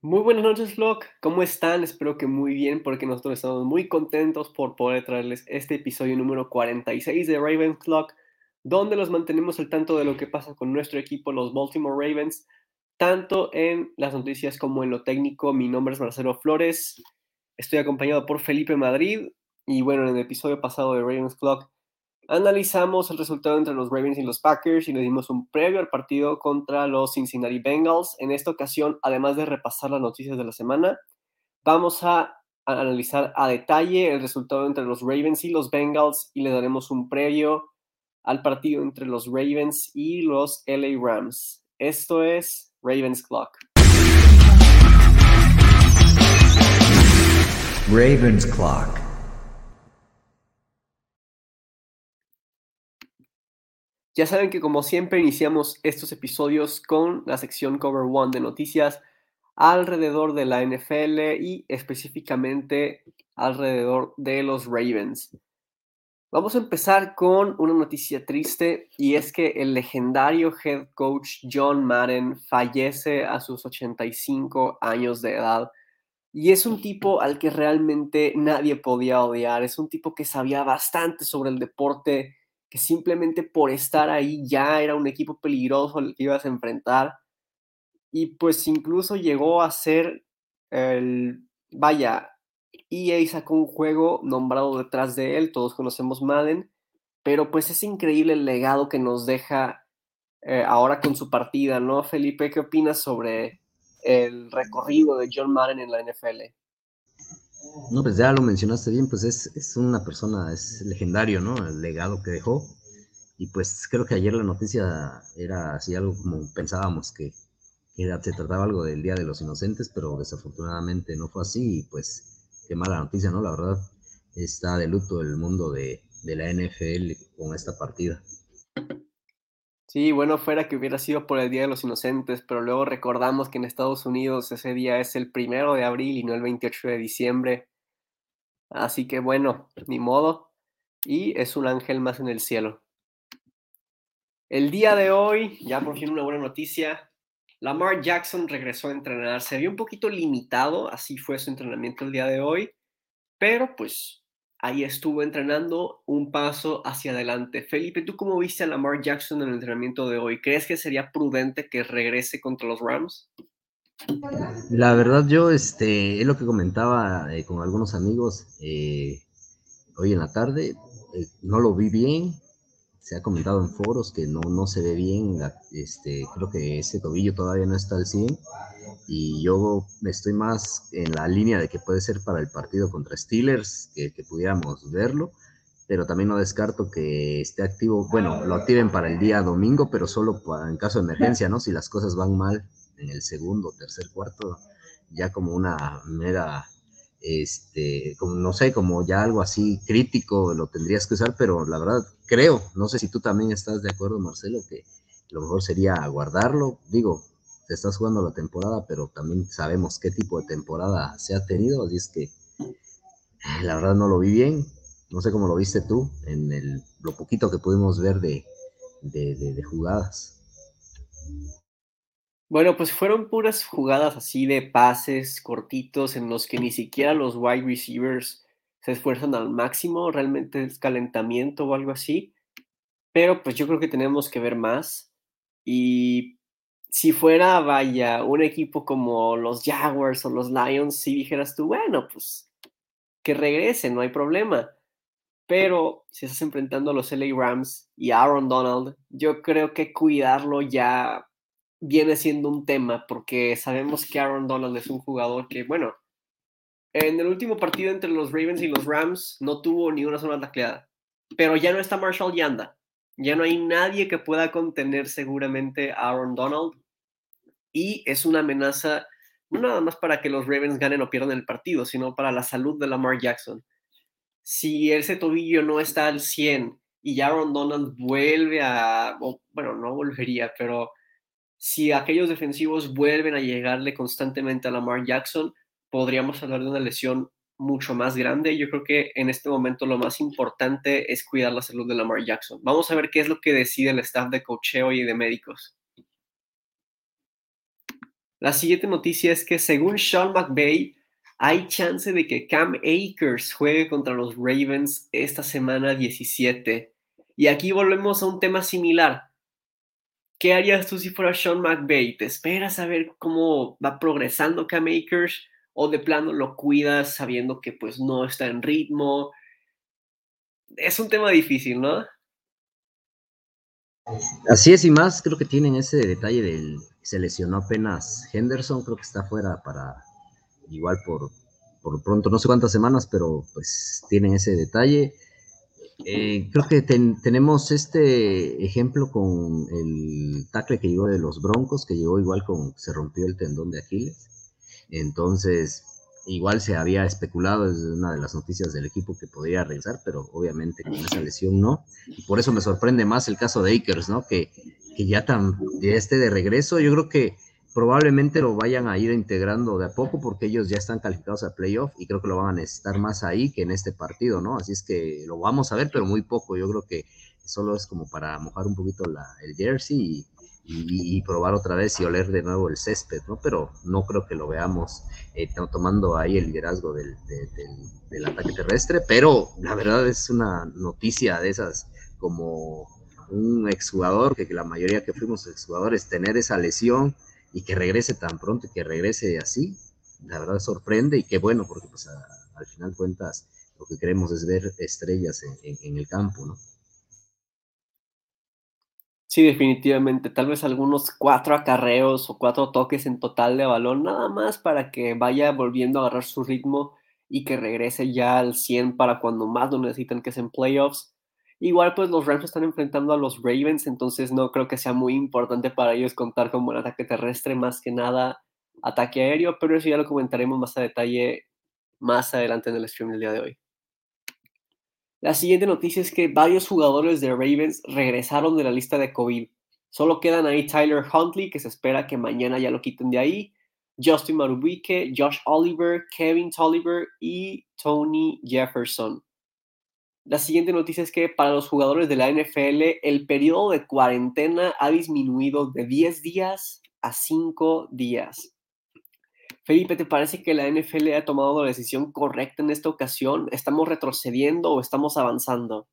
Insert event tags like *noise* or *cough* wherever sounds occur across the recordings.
Muy buenas noches, Flock. ¿Cómo están? Espero que muy bien, porque nosotros estamos muy contentos por poder traerles este episodio número 46 de Ravens Clock, donde los mantenemos al tanto de lo que pasa con nuestro equipo, los Baltimore Ravens, tanto en las noticias como en lo técnico. Mi nombre es Marcelo Flores. Estoy acompañado por Felipe Madrid. Y bueno, en el episodio pasado de Ravens Clock Analizamos el resultado entre los Ravens y los Packers y le dimos un previo al partido contra los Cincinnati Bengals. En esta ocasión, además de repasar las noticias de la semana, vamos a analizar a detalle el resultado entre los Ravens y los Bengals y le daremos un previo al partido entre los Ravens y los LA Rams. Esto es Ravens Clock. Ravens Clock. Ya saben que como siempre iniciamos estos episodios con la sección Cover One de noticias alrededor de la NFL y específicamente alrededor de los Ravens. Vamos a empezar con una noticia triste y es que el legendario head coach John Madden fallece a sus 85 años de edad. Y es un tipo al que realmente nadie podía odiar. Es un tipo que sabía bastante sobre el deporte, que simplemente por estar ahí ya era un equipo peligroso al que ibas a enfrentar. Y pues incluso llegó a ser el, vaya, EA sacó un juego nombrado detrás de él, todos conocemos Madden, pero pues es increíble el legado que nos deja eh, ahora con su partida, ¿no? Felipe, ¿qué opinas sobre el recorrido de John Madden en la NFL? No, pues ya lo mencionaste bien, pues es, es, una persona, es legendario, ¿no? El legado que dejó. Y pues creo que ayer la noticia era así algo como pensábamos que era, se trataba algo del Día de los Inocentes, pero desafortunadamente no fue así. Y pues qué mala noticia, ¿no? La verdad está de luto el mundo de, de la NFL con esta partida. Sí, bueno, fuera que hubiera sido por el Día de los Inocentes, pero luego recordamos que en Estados Unidos ese día es el primero de abril y no el 28 de diciembre. Así que bueno, ni modo. Y es un ángel más en el cielo. El día de hoy, ya por fin una buena noticia, Lamar Jackson regresó a entrenar. Se vio un poquito limitado, así fue su entrenamiento el día de hoy, pero pues ahí estuvo entrenando un paso hacia adelante. Felipe, ¿tú cómo viste a Lamar Jackson en el entrenamiento de hoy? ¿Crees que sería prudente que regrese contra los Rams? La verdad, yo, este, es lo que comentaba eh, con algunos amigos eh, hoy en la tarde. Eh, no lo vi bien. Se ha comentado en foros que no, no se ve bien. este, creo que ese tobillo todavía no está al 100 y yo estoy más en la línea de que puede ser para el partido contra Steelers, que, pudiéramos verlo, pero también no descarto que esté activo, bueno, lo activen para el día domingo, pero solo en caso de emergencia, ¿no? Si las cosas van mal en el segundo, tercer, cuarto, ya como una mera, este, como, no sé, como ya algo así crítico lo tendrías que usar, pero la verdad creo, no sé si tú también estás de acuerdo, Marcelo, que lo mejor sería guardarlo, digo, te estás jugando la temporada, pero también sabemos qué tipo de temporada se ha tenido, así es que eh, la verdad no lo vi bien, no sé cómo lo viste tú en el, lo poquito que pudimos ver de, de, jugadas. Bueno, pues fueron puras jugadas así de pases cortitos en los que ni siquiera los wide receivers se esfuerzan al máximo, realmente es calentamiento o algo así. Pero pues yo creo que tenemos que ver más. Y si fuera, vaya, un equipo como los Jaguars o los Lions, si dijeras tú, bueno, pues que regrese, no hay problema. Pero si estás enfrentando a los LA Rams y Aaron Donald, yo creo que cuidarlo ya viene siendo un tema, porque sabemos que Aaron Donald es un jugador que, bueno, en el último partido entre los Ravens y los Rams no tuvo ni una sola tacleada, pero ya no está Marshall Yanda. Ya no hay nadie que pueda contener seguramente a Aaron Donald. Y es una amenaza no nada más para que los Ravens ganen o pierdan el partido, sino para la salud de Lamar Jackson. Si ese tobillo no está al 100 y Aaron Donald vuelve a, bueno, no volvería, pero si aquellos defensivos vuelven a llegarle constantemente a Lamar Jackson, podríamos hablar de una lesión mucho más grande. Yo creo que en este momento lo más importante es cuidar la salud de Lamar Jackson. Vamos a ver qué es lo que decide el staff de cocheo y de médicos. La siguiente noticia es que según Sean McVay, hay chance de que Cam Akers juegue contra los Ravens esta semana 17. Y aquí volvemos a un tema similar. ¿Qué harías tú si fuera Sean McVay? ¿Te esperas a ver cómo va progresando Cam Akers? ¿O de plano lo cuidas sabiendo que pues no está en ritmo? Es un tema difícil, ¿no? Así es, y más creo que tienen ese detalle del se lesionó apenas Henderson, creo que está fuera para igual por, por pronto, no sé cuántas semanas, pero pues tienen ese detalle. Eh, creo que tenemos este ejemplo con el tackle que llegó de los Broncos, que llegó igual con, se rompió el tendón de Aquiles. Entonces, igual se había especulado, es una de las noticias del equipo que podría regresar, pero obviamente con esa lesión no. Y por eso me sorprende más el caso de Akers, ¿no? Que, que ya, tan, ya esté de regreso. Yo creo que probablemente lo vayan a ir integrando de a poco porque ellos ya están calificados a playoff y creo que lo van a necesitar más ahí que en este partido, ¿no? Así es que lo vamos a ver, pero muy poco. Yo creo que solo es como para mojar un poquito la, el jersey y, probar otra vez y oler de nuevo el césped, ¿no? Pero no creo que lo veamos eh, tomando ahí el liderazgo del, del ataque terrestre, pero la verdad es una noticia de esas como un exjugador, que, que la mayoría que fuimos exjugadores, tener esa lesión y que regrese tan pronto y que regrese así, la verdad sorprende y qué bueno, porque pues al final cuentas lo que queremos es ver estrellas en, el campo, ¿no? Sí, definitivamente. Tal vez algunos cuatro acarreos o cuatro toques en total de balón, nada más para que vaya volviendo a agarrar su ritmo y que regrese ya al 100 para cuando más lo necesitan, que es en playoffs. Igual pues los Rams están enfrentando a los Ravens, entonces no creo que sea muy importante para ellos contar con buen ataque terrestre, más que nada ataque aéreo, pero eso ya lo comentaremos más a detalle más adelante en el stream del día de hoy. La siguiente noticia es que varios jugadores de Ravens regresaron de la lista de COVID. Solo quedan ahí Tyler Huntley, que se espera que mañana ya lo quiten de ahí, Justin Marubique, Josh Oliver, Kevin Tolliver y Tony Jefferson. La siguiente noticia es que para los jugadores de la NFL el periodo de cuarentena ha disminuido de 10 días a 5 días. Felipe, ¿te parece que la NFL ha tomado la decisión correcta en esta ocasión? ¿Estamos retrocediendo o estamos avanzando?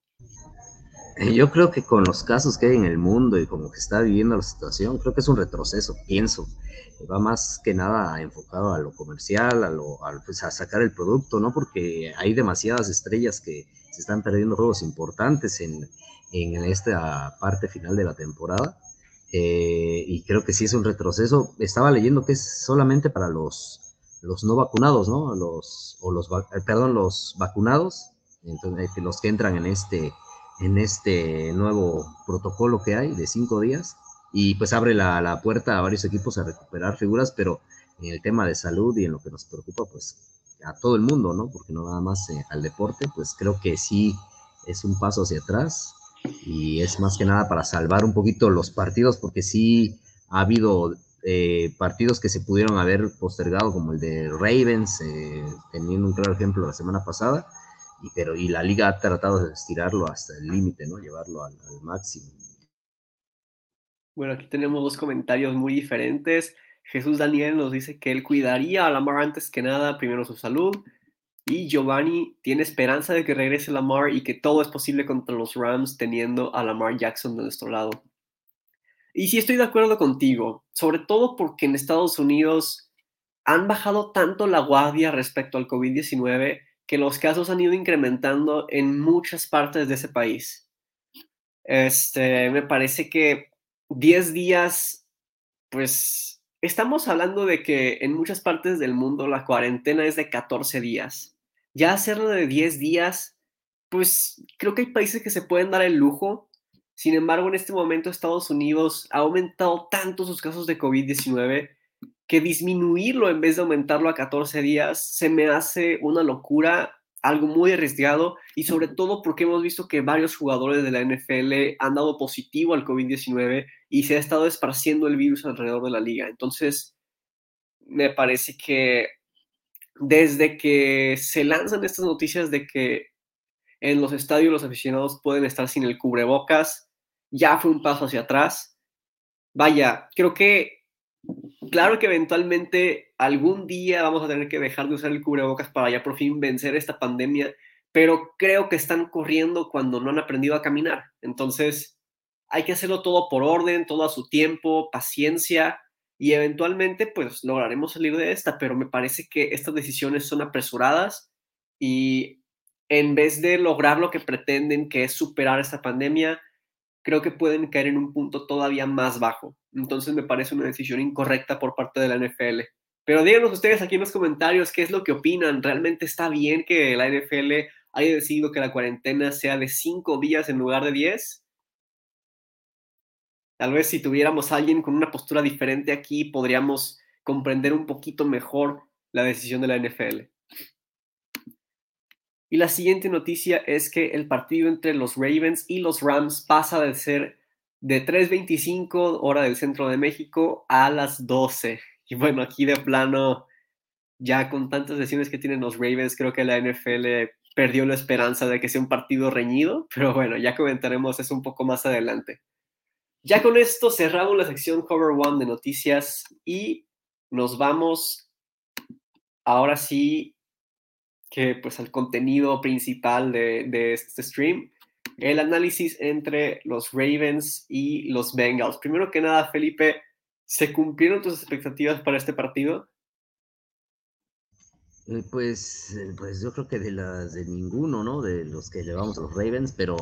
Eh, yo creo que con los casos que hay en el mundo y como que está viviendo la situación, creo que es un retroceso, pienso. Va más que nada enfocado a lo comercial, a, lo, pues, a sacar el producto, ¿no? Porque hay demasiadas estrellas que, se están perdiendo juegos importantes en, en esta parte final de la temporada. Eh, y creo que sí es un retroceso. Estaba leyendo que es solamente para los, los no vacunados, ¿no? Los, o los, eh, perdón, los vacunados, entonces, eh, los que entran en este, en este nuevo protocolo que hay de cinco días. Y pues abre la, la puerta a varios equipos a recuperar figuras, pero en el tema de salud y en lo que nos preocupa, pues a todo el mundo, ¿no? Porque no nada más eh, al deporte, pues creo que sí es un paso hacia atrás y es más que nada para salvar un poquito los partidos, porque sí ha habido eh, partidos que se pudieron haber postergado, como el de Ravens, eh, teniendo un claro ejemplo la semana pasada, y, pero y la liga ha tratado de estirarlo hasta el límite, ¿no? Llevarlo al, al máximo. Bueno, aquí tenemos dos comentarios muy diferentes. Jesús Daniel nos dice que él cuidaría a Lamar antes que nada, primero su salud. Y Giovanni tiene esperanza de que regrese Lamar y que todo es posible contra los Rams teniendo a Lamar Jackson de nuestro lado. Y sí estoy de acuerdo contigo, sobre todo porque en Estados Unidos han bajado tanto la guardia respecto al COVID-19 que los casos han ido incrementando en muchas partes de ese país. Este, me parece que 10 días, pues Estamos hablando de que en muchas partes del mundo la cuarentena es de 14 días. Ya hacerlo de 10 días, pues creo que hay países que se pueden dar el lujo. Sin embargo, en este momento Estados Unidos ha aumentado tanto sus casos de COVID-19 que disminuirlo en vez de aumentarlo a 14 días se me hace una locura algo muy arriesgado y sobre todo porque hemos visto que varios jugadores de la NFL han dado positivo al COVID-19 y se ha estado esparciendo el virus alrededor de la liga. Entonces, me parece que desde que se lanzan estas noticias de que en los estadios los aficionados pueden estar sin el cubrebocas, ya fue un paso hacia atrás. Vaya, creo que claro que eventualmente algún día vamos a tener que dejar de usar el cubrebocas para ya por fin vencer esta pandemia, pero creo que están corriendo cuando no han aprendido a caminar. Entonces, hay que hacerlo todo por orden, todo a su tiempo, paciencia y eventualmente pues lograremos salir de esta, pero me parece que estas decisiones son apresuradas y en vez de lograr lo que pretenden, que es superar esta pandemia, creo que pueden caer en un punto todavía más bajo. Entonces me parece una decisión incorrecta por parte de la NFL. Pero díganos ustedes aquí en los comentarios qué es lo que opinan. ¿Realmente está bien que la NFL haya decidido que la cuarentena sea de cinco días en lugar de diez? Tal vez si tuviéramos a alguien con una postura diferente aquí, podríamos comprender un poquito mejor la decisión de la NFL. Y la siguiente noticia es que el partido entre los Ravens y los Rams pasa de ser de 3.25 hora del centro de México a las 12. Y bueno, aquí de plano, ya con tantas lesiones que tienen los Ravens, creo que la NFL perdió la esperanza de que sea un partido reñido, pero bueno, ya comentaremos eso un poco más adelante. Ya con esto cerramos la sección Cover One de noticias y nos vamos ahora sí que pues al contenido principal de, este stream, el análisis entre los Ravens y los Bengals. Primero que nada, Felipe, ¿se cumplieron tus expectativas para este partido? Eh, pues, eh, pues yo creo que de las de ninguno, ¿no? De los que llevamos a los Ravens, pero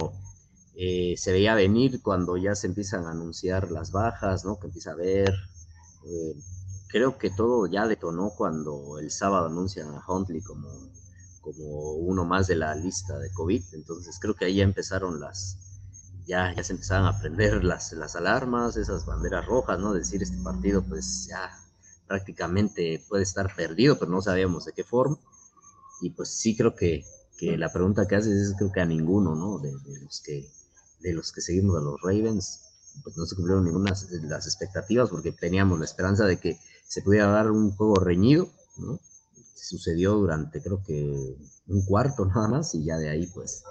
eh, se veía venir cuando ya se empiezan a anunciar las bajas, ¿no? Que empieza a ver. Eh, creo que todo ya detonó cuando el sábado anuncian a Huntley como, como uno más de la lista de COVID. Entonces creo que ahí ya empezaron las, ya, ya se empezaron a prender las, las alarmas, esas banderas rojas, ¿no? Decir este partido, pues ya prácticamente puede estar perdido, pero no sabíamos de qué forma. Y pues sí creo que, que la pregunta que haces es creo que a ninguno, ¿no? de los que de los que seguimos a los Ravens, pues no se cumplieron ninguna de las expectativas porque teníamos la esperanza de que se pudiera dar un juego reñido, ¿no? Sucedió durante creo que un cuarto *laughs* nada más y ya de ahí pues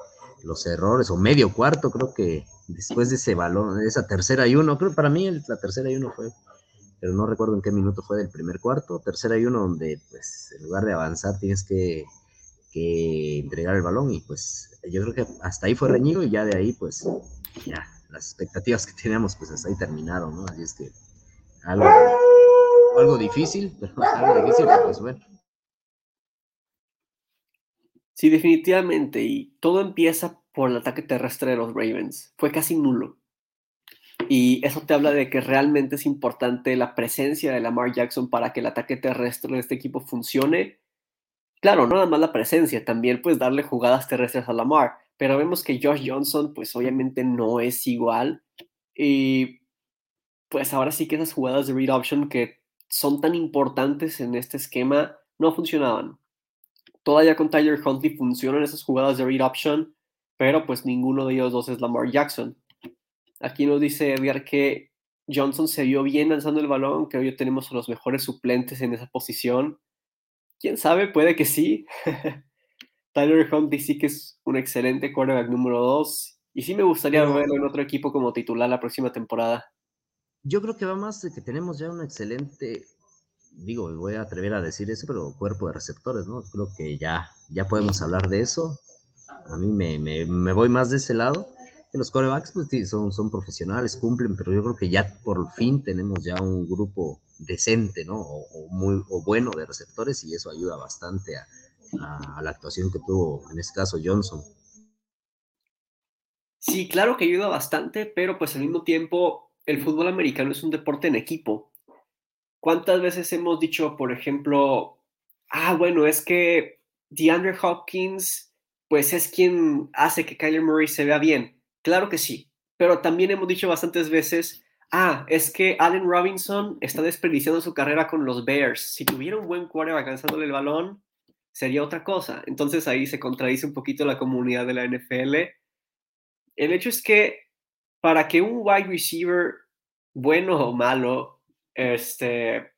los errores o medio cuarto creo que después de ese balón, de esa tercera y uno, creo que para mí la tercera y uno fue, pero no recuerdo en qué minuto fue del primer cuarto, tercera y uno donde pues en lugar de avanzar tienes que que entregar el balón y pues yo creo que hasta ahí fue reñido y ya de ahí pues ya las expectativas que teníamos pues hasta ahí terminaron, ¿no? Así es que algo, algo difícil, *laughs* pero algo difícil, pues bueno. Sí, definitivamente, y todo empieza por el ataque terrestre de los Ravens. Fue casi nulo. Y eso te habla de que realmente es importante la presencia de Lamar Jackson para que el ataque terrestre de este equipo funcione Claro, no nada más la presencia, también pues darle jugadas terrestres a Lamar, pero vemos que Josh Johnson pues obviamente no es igual y pues ahora sí que esas jugadas de read option que son tan importantes en este esquema no funcionaban. Todavía con Tyler Huntley funcionan esas jugadas de read option, pero pues ninguno de ellos dos es Lamar Jackson. Aquí nos dice Edgar que Johnson se vio bien lanzando el balón, que hoy tenemos a los mejores suplentes en esa posición quién sabe, puede que sí. *laughs* Tyler Huntley sí que es un excelente quarterback número 2 y sí me gustaría verlo en otro equipo como titular la próxima temporada. Yo creo que va más de que tenemos ya un excelente, digo, voy a atrever a decir eso, pero cuerpo de receptores, ¿no? Creo que ya, ya podemos hablar de eso. A mí me, me, me voy más de ese lado los corebacks pues, son, son profesionales, cumplen, pero yo creo que ya por fin tenemos ya un grupo decente, ¿no? O, muy o bueno de receptores y eso ayuda bastante a, la actuación que tuvo en este caso Johnson. Sí, claro que ayuda bastante, pero pues al mismo tiempo el fútbol americano es un deporte en equipo. ¿Cuántas veces hemos dicho, por ejemplo, ah, bueno, es que DeAndre Hopkins, pues es quien hace que Kyler Murray se vea bien? Claro que sí, pero también hemos dicho bastantes veces, ah, es que Allen Robinson está desperdiciando su carrera con los Bears. Si tuviera un buen quarterback lanzándole el balón, sería otra cosa. Entonces ahí se contradice un poquito la comunidad de la NFL. El hecho es que para que un wide receiver, bueno o malo, este,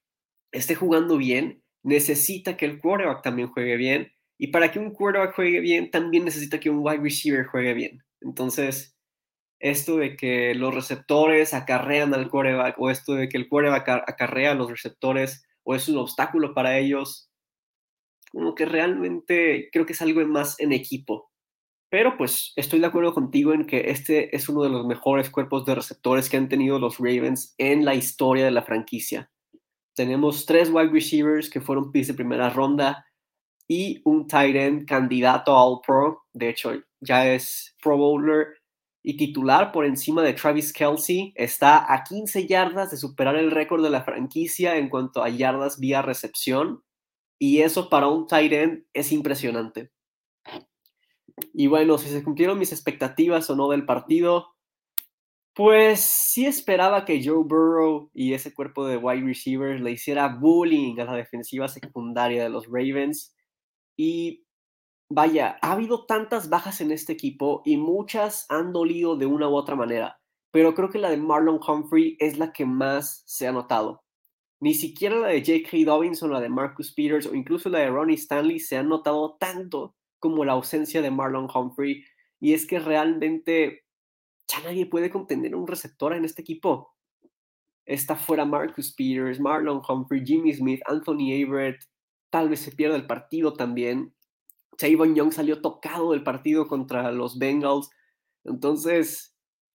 esté jugando bien, necesita que el quarterback también juegue bien. Y para que un quarterback juegue bien, también necesita que un wide receiver juegue bien. Entonces, esto de que los receptores acarrean al quarterback o esto de que el quarterback acarrea a los receptores o es un obstáculo para ellos. Como que realmente creo que es algo más en equipo. Pero pues estoy de acuerdo contigo en que este es uno de los mejores cuerpos de receptores que han tenido los Ravens en la historia de la franquicia. Tenemos tres wide receivers que fueron pis de primera ronda y un tight end candidato All Pro. De hecho, ya es Pro Bowler y titular por encima de Travis Kelsey. Está a 15 yardas de superar el récord de la franquicia en cuanto a yardas vía recepción. Y eso para un tight end es impresionante. Y bueno, si se cumplieron mis expectativas o no del partido, pues sí esperaba que Joe Burrow y ese cuerpo de wide receivers le hiciera bullying a la defensiva secundaria de los Ravens. Y vaya, ha habido tantas bajas en este equipo y muchas han dolido de una u otra manera, pero creo que la de Marlon Humphrey es la que más se ha notado. Ni siquiera la de J.K. Dobinson, la de Marcus Peters o incluso la de Ronnie Stanley se han notado tanto como la ausencia de Marlon Humphrey. Y es que realmente ya nadie puede contender un receptor en este equipo. Está fuera Marcus Peters, Marlon Humphrey, Jimmy Smith, Anthony Averett. Tal vez se pierda el partido también. Javon Young salió tocado del partido contra los Bengals. Entonces,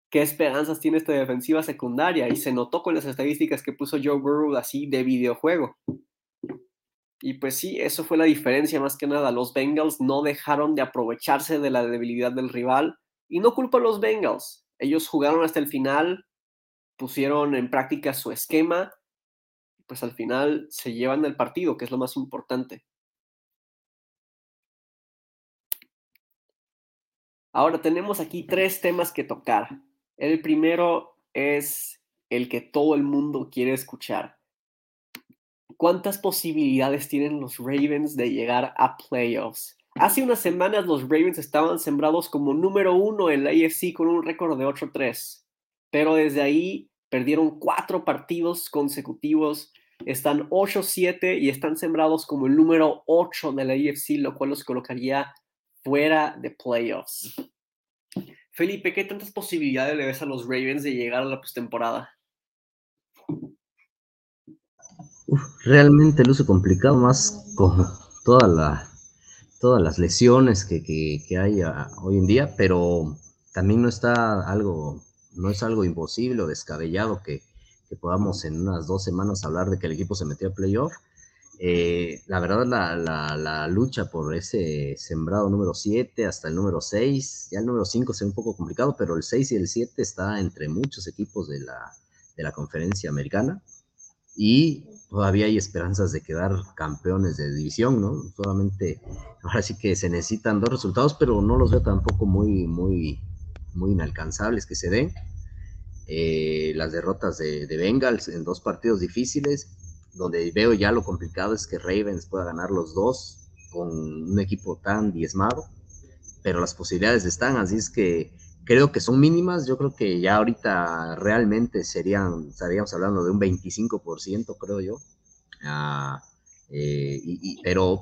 ¿qué esperanzas tiene esta defensiva secundaria? Y se notó con las estadísticas que puso Joe Burrow así de videojuego. Y pues sí, eso fue la diferencia más que nada. Los Bengals no dejaron de aprovecharse de la debilidad del rival. Y no culpa a los Bengals. Ellos jugaron hasta el final, pusieron en práctica su esquema. Pues al final se llevan el partido, que es lo más importante. Ahora tenemos aquí tres temas que tocar. El primero es el que todo el mundo quiere escuchar ¿Cuántas posibilidades tienen los Ravens de llegar a playoffs? Hace unas semanas los Ravens estaban sembrados como número uno en la AFC con un récord de 8-3, pero desde ahí perdieron cuatro partidos consecutivos, están 8-7 y están sembrados como el número 8 de la AFC, lo cual los colocaría fuera de playoffs. Felipe, ¿qué tantas posibilidades le ves a los Ravens de llegar a la postemporada? realmente luce complicado, más con todas las lesiones que, que, hay hoy en día, pero también no está algo, no es algo imposible o descabellado que, que podamos en unas dos semanas hablar de que el equipo se metió a playoff. Eh, la verdad, la, la, la, lucha por ese sembrado número 7 hasta el número 6, ya el número 5 se ve un poco complicado, pero el 6 y el 7 está entre muchos equipos de la, de la conferencia americana y todavía hay esperanzas de quedar campeones de división, ¿no? Solamente, *laughs* ahora sí que se necesitan dos resultados, pero no los veo tampoco muy, muy, muy inalcanzables que se den. Eh, las derrotas de, de, Bengals en dos partidos difíciles, donde veo ya lo complicado es que Ravens pueda ganar los dos con un equipo tan diezmado, pero las posibilidades están, así es que creo que son mínimas. Yo creo que ya ahorita realmente serían, estaríamos hablando de un 25%, creo yo. Ah, eh, pero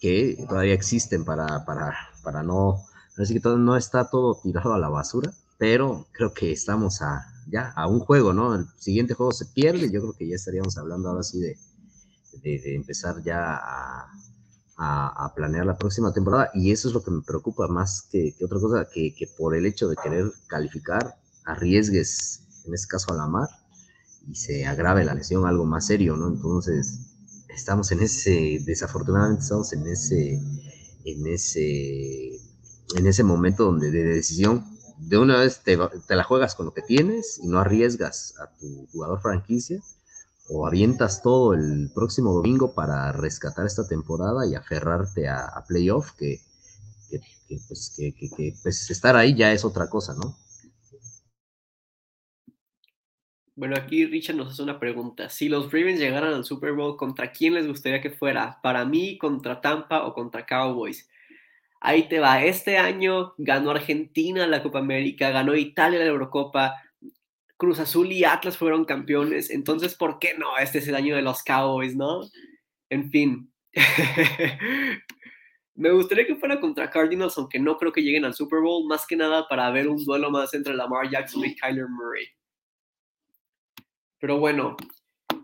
que todavía existen para, para, para no, así que todo, no está todo tirado a la basura, pero creo que estamos a, ya a un juego, ¿no? El siguiente juego se pierde, yo creo que ya estaríamos hablando ahora sí de, de empezar ya a, planear la próxima temporada y eso es lo que me preocupa más que, otra cosa, que, por el hecho de querer calificar, arriesgues, en este caso a la mar, y se agrave la lesión algo más serio, ¿no? Entonces, estamos en ese, desafortunadamente estamos en ese, en ese, en ese momento donde de decisión, de una vez te, te la juegas con lo que tienes y no arriesgas a tu jugador franquicia, o avientas todo el próximo domingo para rescatar esta temporada y aferrarte a, playoff, que, pues, que, pues, estar ahí ya es otra cosa, ¿no? Bueno, aquí Richard nos hace una pregunta. Si los Ravens llegaran al Super Bowl, ¿contra quién les gustaría que fuera? Para mí, contra Tampa o contra Cowboys. Ahí te va. Este año ganó Argentina la Copa América, ganó Italia la Eurocopa, Cruz Azul y Atlas fueron campeones, entonces, ¿por qué no? Este es el año de los Cowboys, ¿no? En fin. *laughs* Me gustaría que fuera contra Cardinals, aunque no creo que lleguen al Super Bowl, más que nada para ver un duelo más entre Lamar Jackson y Kyler Murray. Pero bueno,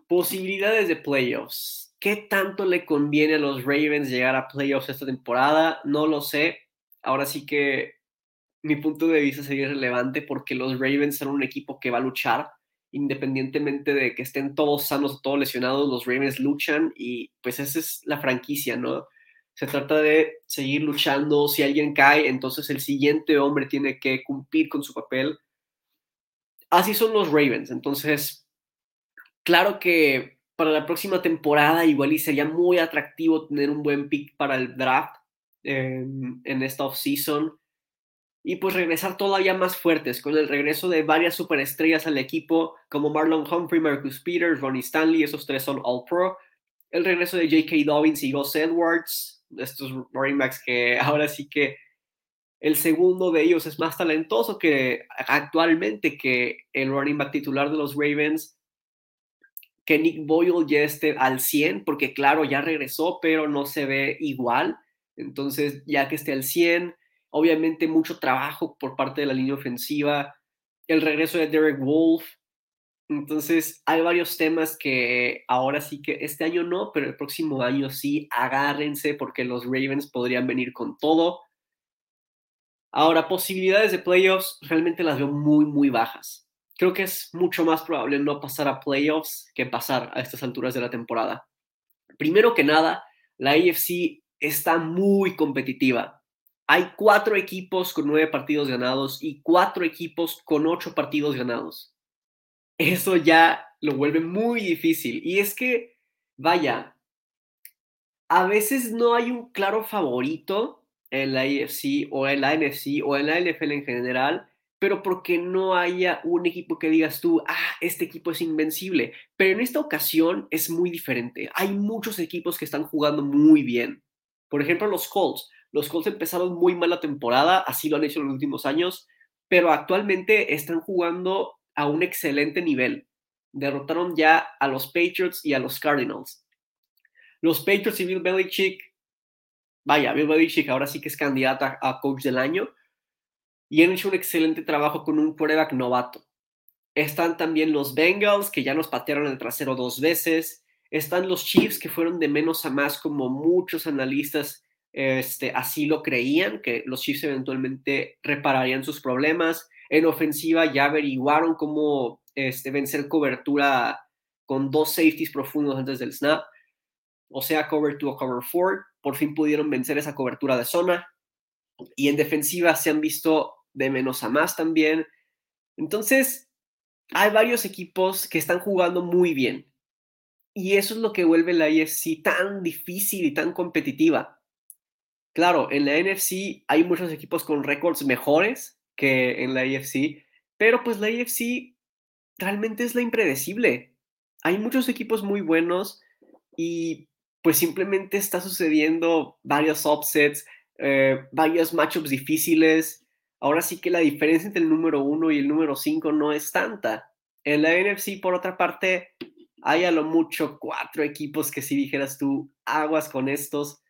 posibilidades de playoffs. ¿Qué tanto le conviene a los Ravens llegar a playoffs esta temporada? No lo sé. Ahora sí que mi punto de vista sería relevante porque los Ravens son un equipo que va a luchar independientemente de que estén todos sanos o todos lesionados, los Ravens luchan y pues esa es la franquicia, ¿no? Se trata de seguir luchando, si alguien cae, entonces el siguiente hombre tiene que cumplir con su papel. Así son los Ravens, entonces, claro que para la próxima temporada igual y sería muy atractivo tener un buen pick para el draft en, esta offseason y pues regresar todavía más fuertes con el regreso de varias superestrellas al equipo como Marlon Humphrey, Marcus Peters, Ronnie Stanley, esos tres son All Pro, el regreso de J.K. Dobbins y Gus Edwards, estos running backs que *laughs* ahora sí que el segundo de ellos es más talentoso que actualmente que el running back titular de los Ravens, que Nick Boyle ya esté al 100, porque claro, ya regresó, pero no se ve igual. Entonces, ya que esté al 100, obviamente mucho trabajo por parte de la línea ofensiva, el regreso de Derek Wolf. Entonces, hay varios temas que ahora sí que este año no, pero el próximo año sí, agárrense porque los Ravens podrían venir con todo. Ahora, posibilidades de playoffs realmente las veo muy, muy bajas. Creo que es mucho más probable no pasar a playoffs que pasar a estas alturas de la temporada. Primero que nada, la AFC está muy competitiva hay cuatro equipos con nueve partidos ganados y cuatro equipos con ocho partidos ganados. Eso ya lo vuelve muy difícil. Y es que, vaya, a veces no hay un claro favorito en la AFC o en la NFC o en la NFL en general, pero porque no haya un equipo que digas tú, ah, este equipo es invencible. Pero en esta ocasión es muy diferente. Hay muchos equipos que están jugando muy bien. Por ejemplo, los Colts. Los Colts empezaron muy mal la temporada, así lo han hecho en los últimos años, pero actualmente están jugando a un excelente nivel. Derrotaron ya a los Patriots y a los Cardinals. Los Patriots y Bill Belichick, vaya, Bill Belichick ahora sí que es candidata a coach del año y han hecho un excelente trabajo con un quarterback novato. Están también los Bengals, que ya nos patearon el trasero dos veces. Están los Chiefs, que fueron de menos a más, como muchos analistas este, así lo creían, que los Chiefs eventualmente repararían sus problemas. En ofensiva ya averiguaron cómo este, vencer cobertura con dos safeties profundos antes del snap, o sea, cover 2 o cover 4. Por fin pudieron vencer esa cobertura de zona. Y en defensiva se han visto de menos a más también. Entonces, hay varios equipos que están jugando muy bien. Y eso es lo que vuelve la IFC tan difícil y tan competitiva Claro, en la NFC hay muchos equipos con récords mejores que en la AFC, pero pues la AFC realmente es la impredecible. Hay muchos equipos muy buenos y pues simplemente está sucediendo varios upsets, eh, varios matchups difíciles. Ahora sí que la diferencia entre el número uno y el número cinco no es tanta. En la NFC, por otra parte, hay a lo mucho cuatro equipos que si dijeras tú, aguas con estos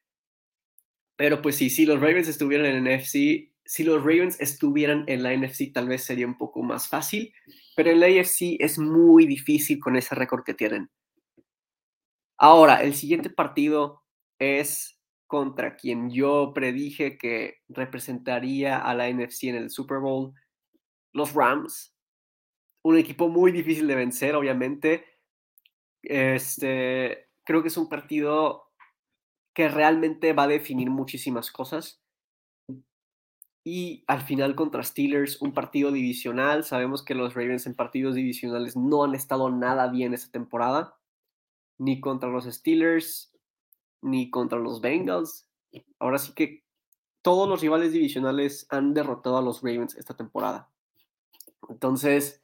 pero pues sí, si los Ravens estuvieran en la NFC, si los Ravens estuvieran en la NFC, tal vez sería un poco más fácil, pero en la AFC es muy difícil con ese récord que tienen. Ahora, el siguiente partido es contra quien yo predije que representaría a la NFC en el Super Bowl, los Rams. Un equipo muy difícil de vencer, obviamente. Este, creo que es un partido que realmente va a definir muchísimas cosas. Y al final contra Steelers, un partido divisional. Sabemos que los Ravens en partidos divisionales no han estado nada bien esta temporada. Ni contra los Steelers, ni contra los Bengals. Ahora sí que todos los rivales divisionales han derrotado a los Ravens esta temporada. Entonces,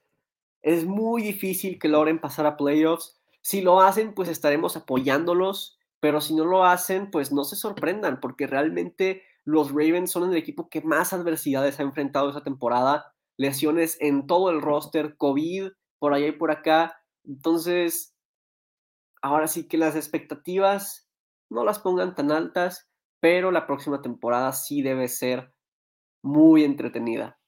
es muy difícil que logren pasar a playoffs. Si lo hacen, pues estaremos apoyándolos pero si no lo hacen, pues no se sorprendan, porque realmente los Ravens son el equipo que más adversidades ha enfrentado esa temporada, lesiones en todo el roster, COVID por allá y por acá, entonces ahora sí que las expectativas no las pongan tan altas, pero la próxima temporada sí debe ser muy entretenida.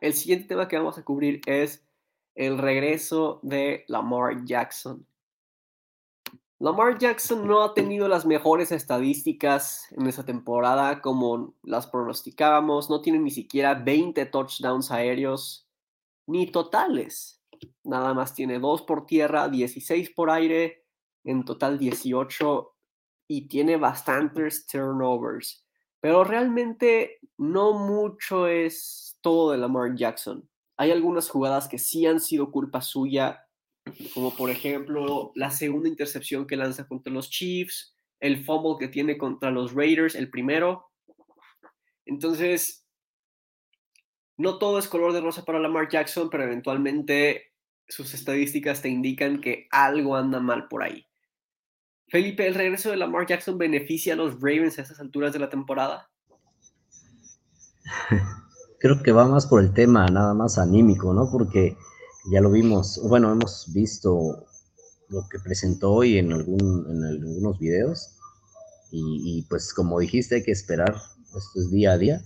El siguiente tema que vamos a cubrir es el regreso de Lamar Jackson. Lamar Jackson no ha tenido las mejores estadísticas en esa temporada como las pronosticábamos, no tiene ni siquiera 20 touchdowns aéreos ni totales. Nada más tiene 2 por tierra, 16 por aire, en total 18 y tiene bastantes turnovers. Pero realmente no mucho es todo de Lamar Jackson. Hay algunas jugadas que sí han sido culpa suya, como por ejemplo la segunda intercepción que lanza contra los Chiefs, el fumble que tiene contra los Raiders, el primero. Entonces, no todo es color de rosa para Lamar Jackson, pero eventualmente sus estadísticas te indican que algo anda mal por ahí. Felipe, ¿el regreso de Lamar Jackson beneficia a los Ravens a estas alturas de la temporada? *laughs* creo que va más por el tema nada más anímico, ¿no? Porque ya lo vimos, bueno, hemos visto lo que presentó hoy en, algún, en algunos videos y, pues como dijiste hay que esperar, esto es día a día,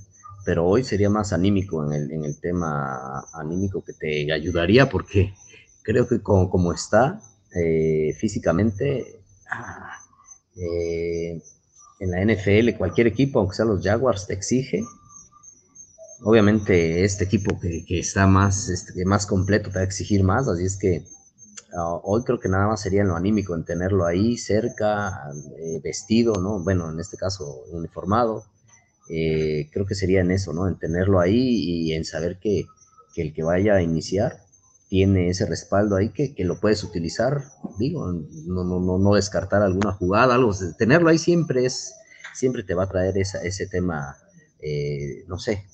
pero hoy sería más anímico en el, en el tema anímico que te ayudaría porque creo que como, como está eh, físicamente ah, eh, en la NFL cualquier equipo, aunque sea los Jaguars, te exige obviamente este equipo que, está más, este, más completo te va a exigir más, así es que ah, hoy creo que nada más sería en lo anímico, en tenerlo ahí cerca, eh, vestido, ¿no? Bueno, en este caso uniformado, eh, creo que sería en eso, ¿no? En tenerlo ahí y en saber que, el que vaya a iniciar tiene ese respaldo ahí que, lo puedes utilizar, digo, no, no, no, no descartar alguna jugada, algo, tenerlo ahí siempre es, siempre te va a traer ese tema, eh, no sé,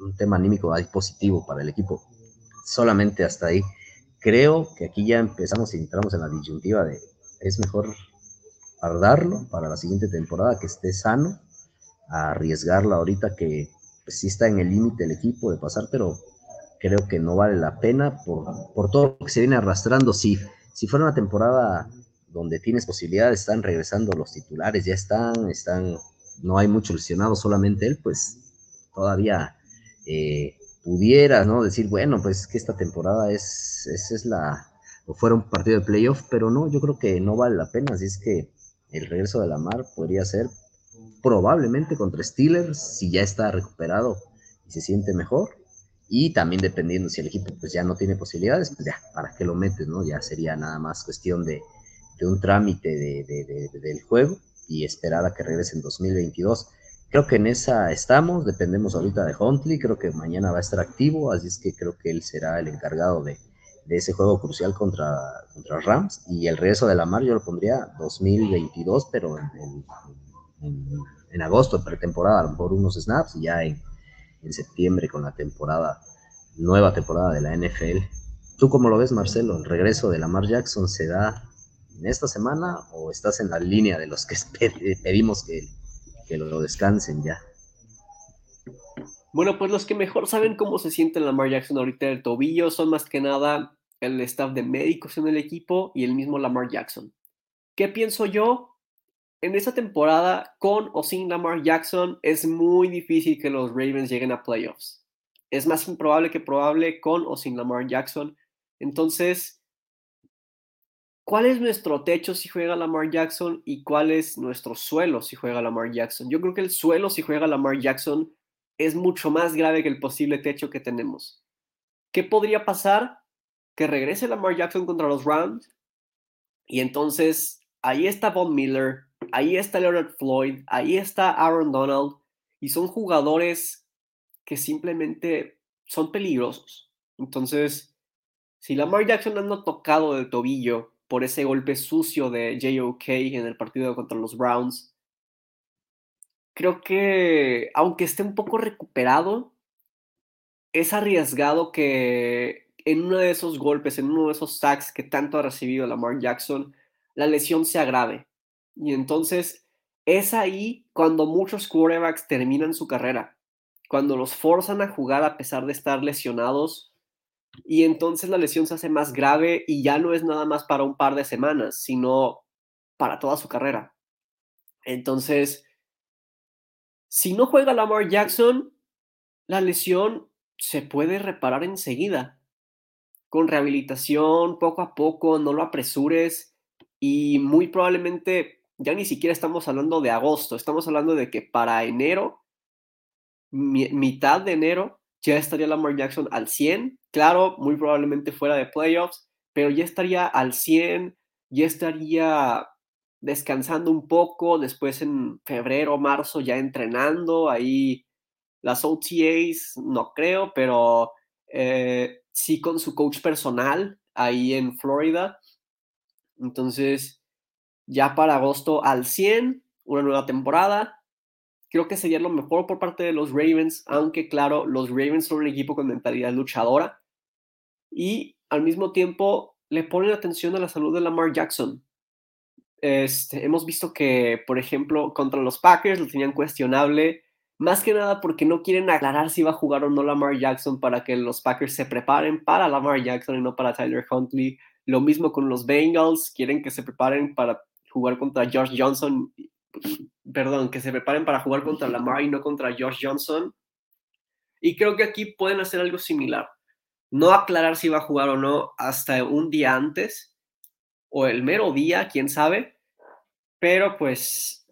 un tema anímico positivo para el equipo. Solamente hasta ahí. Creo que aquí ya empezamos y entramos en la disyuntiva de es mejor guardarlo para la siguiente temporada que esté sano, a arriesgarlo ahorita que pues, está en el límite el equipo de pasar, pero creo que no vale la pena por, por todo lo que se viene arrastrando. Si, si fuera una temporada donde tienes posibilidades, están regresando los titulares, ya están, están, no hay mucho lesionado, solamente él, pues todavía eh, pudiera, ¿no? Decir, bueno, pues que esta temporada es, es, la, o fuera un partido de playoff, pero no, yo creo que no vale la pena, así es que el regreso de la mar podría ser probablemente contra Steelers, si ya está recuperado y se siente mejor, y también dependiendo si el equipo pues ya no tiene posibilidades, pues ya, ¿para qué lo metes, no? Ya sería nada más cuestión de, un trámite del juego y esperar a que regrese en 2022. Creo que en esa estamos, dependemos ahorita de Huntley, creo que mañana va a estar activo, así es que creo que él será el encargado de, ese juego crucial contra, contra Rams. Y el regreso de Lamar yo lo pondría 2022, pero en, en, agosto, pretemporada, a lo mejor unos snaps, y ya en, en septiembre con la temporada, nueva temporada de la NFL. ¿Tú cómo lo ves, Marcelo? ¿El regreso de Lamar Jackson se da en esta semana o estás en la línea de los que *laughs* pedimos que que lo descansen ya. Bueno, pues los que mejor saben cómo se siente Lamar Jackson ahorita del tobillo son más que nada el staff de médicos en el equipo y el mismo Lamar Jackson. ¿Qué pienso yo? En esta temporada, con o sin Lamar Jackson, es muy difícil que los Ravens lleguen a playoffs. Es más improbable que probable con o sin Lamar Jackson. Entonces, ¿Cuál es nuestro techo si juega Lamar Jackson y cuál es nuestro suelo si juega Lamar Jackson? Yo creo que el suelo si juega Lamar Jackson es mucho más grave que el posible techo que tenemos. ¿Qué podría pasar? Que regrese Lamar Jackson contra los Rams y entonces ahí está Von Miller, ahí está Leonard Floyd, ahí está Aaron Donald y son jugadores que simplemente son peligrosos. Entonces, si Lamar Jackson anda tocado del tobillo por ese golpe sucio de JOK en el partido contra los Browns. Creo que, aunque esté un poco recuperado, es arriesgado que en uno de esos golpes, en uno de esos sacks que tanto ha recibido Lamar Jackson, la lesión se agrave. Y entonces es ahí cuando muchos quarterbacks terminan su carrera. Cuando los forzan a jugar a pesar de estar lesionados y entonces la lesión se hace más grave y ya no es nada más para un par de semanas, sino para toda su carrera. Entonces, si no juega Lamar Jackson, la lesión se puede reparar enseguida. Con rehabilitación, poco a poco, no lo apresures y muy probablemente ya ni siquiera estamos hablando de agosto, estamos hablando de que para enero, mitad de enero, ya estaría Lamar Jackson al 100. Claro, muy probablemente fuera de playoffs, pero ya estaría al 100, ya estaría descansando un poco, después en febrero, marzo ya entrenando, ahí las OTAs no creo, pero eh, sí con su coach personal ahí en Florida. Entonces, ya para agosto al 100, una nueva temporada. Creo que sería lo mejor por parte de los Ravens, aunque claro, los Ravens son un equipo con mentalidad luchadora y al mismo tiempo le ponen atención a la salud de Lamar Jackson. Este, hemos visto que, por ejemplo, contra los Packers lo tenían cuestionable, más que nada porque no quieren aclarar si va a jugar o no Lamar Jackson para que los Packers se preparen para Lamar Jackson y no para Tyler Huntley. Lo mismo con los Bengals, quieren que se preparen para jugar contra Josh Johnson, perdón, que se preparen para jugar contra *laughs* Lamar y no contra Josh Johnson. Y creo que aquí pueden hacer algo similar. No aclarar si va a jugar o no hasta un día antes o el mero día, quién sabe. Pero pues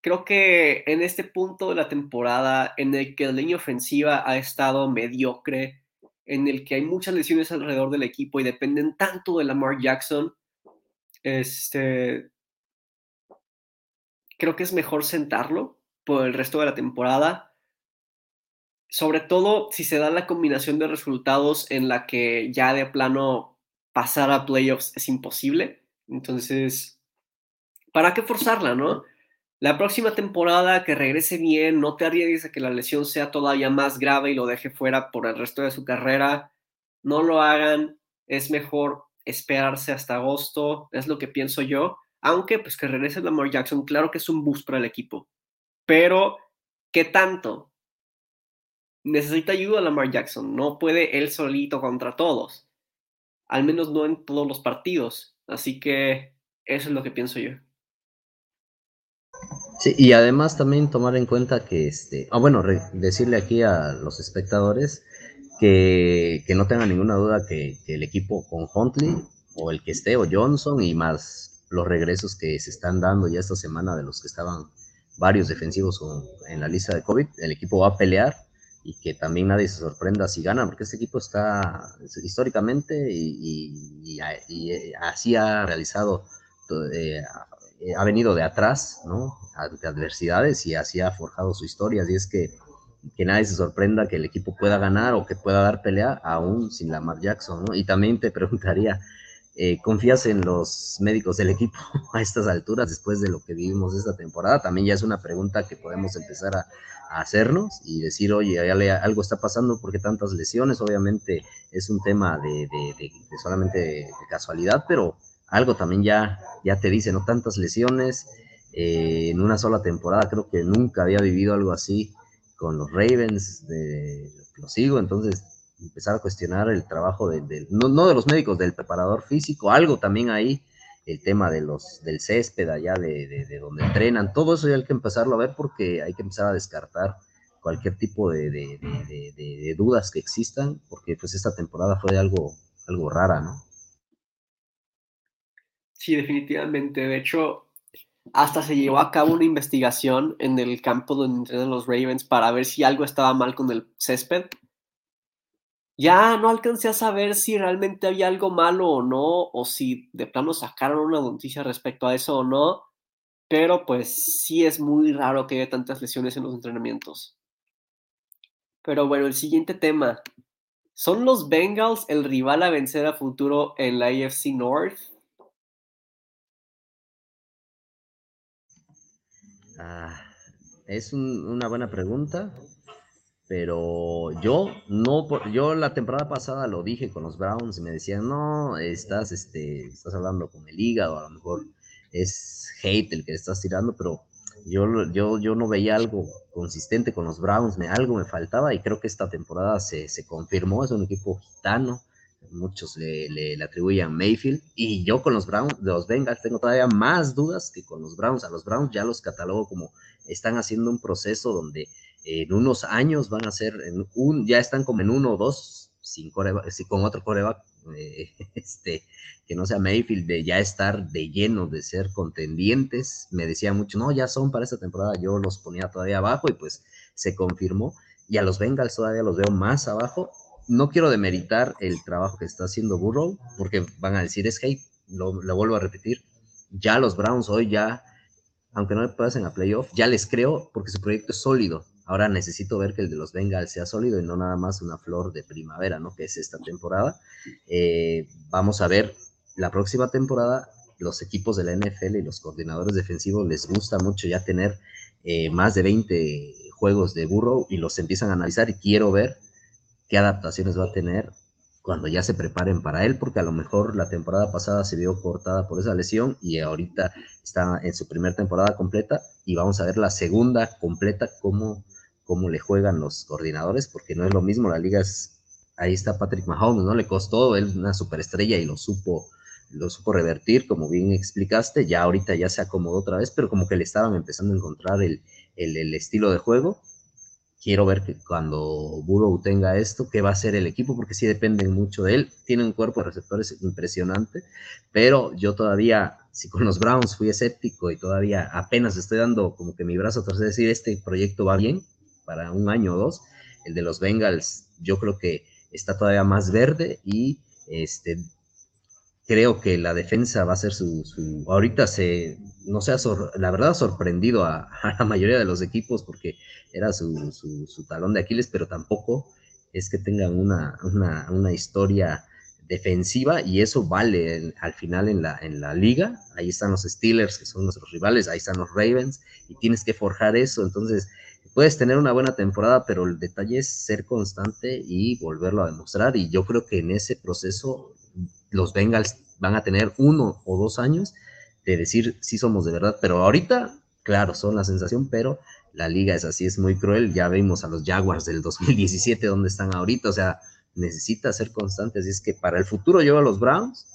creo que en este punto de la temporada en el que la línea ofensiva ha estado mediocre, en el que hay muchas lesiones alrededor del equipo y dependen tanto de Lamar Jackson, este, creo que es mejor sentarlo por el resto de la temporada. Sobre todo si se da la combinación de resultados en la que ya de plano pasar a playoffs es imposible. Entonces, ¿para qué forzarla, no? La próxima temporada que regrese bien, no te arriesgues a que la lesión sea todavía más grave y lo deje fuera por el resto de su carrera. No lo hagan, es mejor esperarse hasta agosto, es lo que pienso yo. Aunque, pues que regrese Lamar Jackson, claro que es un boost para el equipo. Pero, ¿qué tanto? Necesita ayuda Lamar Jackson, no puede él solito contra todos al menos no en todos los partidos. Así que eso es lo que pienso yo. Sí, y además también tomar en cuenta que, este, ah, bueno, decirle aquí a los espectadores que, no tengan ninguna duda que, el equipo con Huntley o el que esté o Johnson y más los regresos que se están dando ya esta semana de los que estaban varios defensivos en la lista de COVID, el equipo va a pelear y que también nadie se sorprenda si ganan, porque este equipo está históricamente y, eh, así ha realizado, eh, ha venido de atrás, ¿no? Ante adversidades y así ha forjado su historia. Así es que que nadie se sorprenda que el equipo pueda ganar o que pueda dar pelea aún sin Lamar Jackson, ¿no? Y también te *laughs* preguntaría, eh, ¿confías en los médicos del equipo *laughs* a estas alturas después de lo que vivimos esta temporada? También ya es una pregunta que podemos empezar a, hacernos y decir, oye, algo está pasando porque tantas lesiones, obviamente es un tema de, solamente de, casualidad, pero algo también ya, ya te dice, ¿no? Tantas lesiones eh, en una sola temporada, creo que nunca había vivido algo así con los Ravens, de, lo sigo, entonces empezar a cuestionar el trabajo de, no, de los médicos, del preparador físico, algo también ahí el tema de los, del césped allá de, de, donde entrenan, todo eso ya hay que empezarlo a ver porque hay que empezar a descartar cualquier tipo de, dudas que existan, porque pues esta temporada fue algo, algo rara, ¿no? Sí, definitivamente. De hecho, hasta se llevó a cabo una investigación en el campo donde entrenan los Ravens para ver si algo estaba mal con el césped ya no alcancé a saber si realmente había algo malo o no, o si de plano sacaron una noticia respecto a eso o no, pero pues sí es muy raro que haya tantas lesiones en los entrenamientos. Pero bueno, el siguiente tema. ¿Son los Bengals el rival a vencer a futuro en la AFC North? Ah, es una buena pregunta pero yo no, yo la temporada pasada lo dije con los Browns y me decían, no, estás, este, estás hablando con el hígado, a lo mejor es hate el que estás tirando, pero Yo, yo, yo no veía algo consistente con los Browns, me, algo me faltaba y creo que esta temporada se, se confirmó, es un equipo gitano, muchos le, le, atribuyen Mayfield y yo con los Browns, los Bengals tengo todavía más dudas que con los Browns, a los Browns ya los catalogo como están haciendo un proceso donde en unos años van a ser, en un, ya están como en uno o dos, sin con otro coreback, eh, *laughs* este, que no sea Mayfield, de ya estar de lleno, de ser contendientes. Me decía mucho, no, ya son para esta temporada, yo los ponía todavía abajo y pues se confirmó. Y a los Bengals todavía los veo más abajo. No quiero demeritar el trabajo que está haciendo Burrow, porque van a decir, es que, lo, lo vuelvo a repetir, ya los Browns hoy ya, aunque no le pasen a playoff, ya les creo porque su proyecto es sólido Ahora necesito ver que el de los Bengals sea sólido y no nada más una flor de primavera, ¿no? Que es esta temporada. Eh, vamos a ver la próxima temporada. Los equipos de la NFL y los coordinadores defensivos les gusta mucho ya tener eh, más de 20 juegos de burro y los empiezan a analizar y quiero ver qué adaptaciones va a tener cuando ya se preparen para él, porque a lo mejor la temporada pasada se vio cortada por esa lesión y ahorita está en su primera temporada completa y vamos a ver la segunda completa, cómo, cómo le juegan los coordinadores, porque no es lo mismo, la liga es, ahí está Patrick Mahomes, ¿no? Le costó, él una superestrella y lo supo, lo supo revertir, como bien explicaste, ya ahorita ya se acomodó otra vez, pero como que le estaban empezando a encontrar el, el, el estilo de juego quiero ver que cuando Burrow tenga esto, qué va a hacer el equipo, porque sí dependen mucho de él. Tiene un cuerpo de receptores impresionante, pero yo todavía, si con los Browns fui escéptico y todavía apenas estoy dando como que mi brazo a decir, este proyecto va bien para un año o dos, el de los Bengals yo creo que está todavía más verde y este creo que la defensa va a ser su, ahorita se, no sé, la verdad ha sorprendido *laughs* a, la mayoría de los equipos porque era su, su, talón de Aquiles, pero tampoco es que tengan una, una, una historia defensiva y eso vale al final en la, en la liga. Ahí están los Steelers, que son nuestros rivales, ahí están los Ravens y tienes que forjar eso. Entonces, puedes tener una buena temporada, pero el detalle es ser constante y volverlo a demostrar. Y yo creo que en ese proceso los Bengals van a tener uno o dos años de decir si somos de verdad, pero ahorita, claro, son la sensación, pero la liga es así, es muy cruel. Ya vimos a los Jaguars del 2017 donde están ahorita, o sea, necesita ser constante. Así es que para el futuro yo a los Browns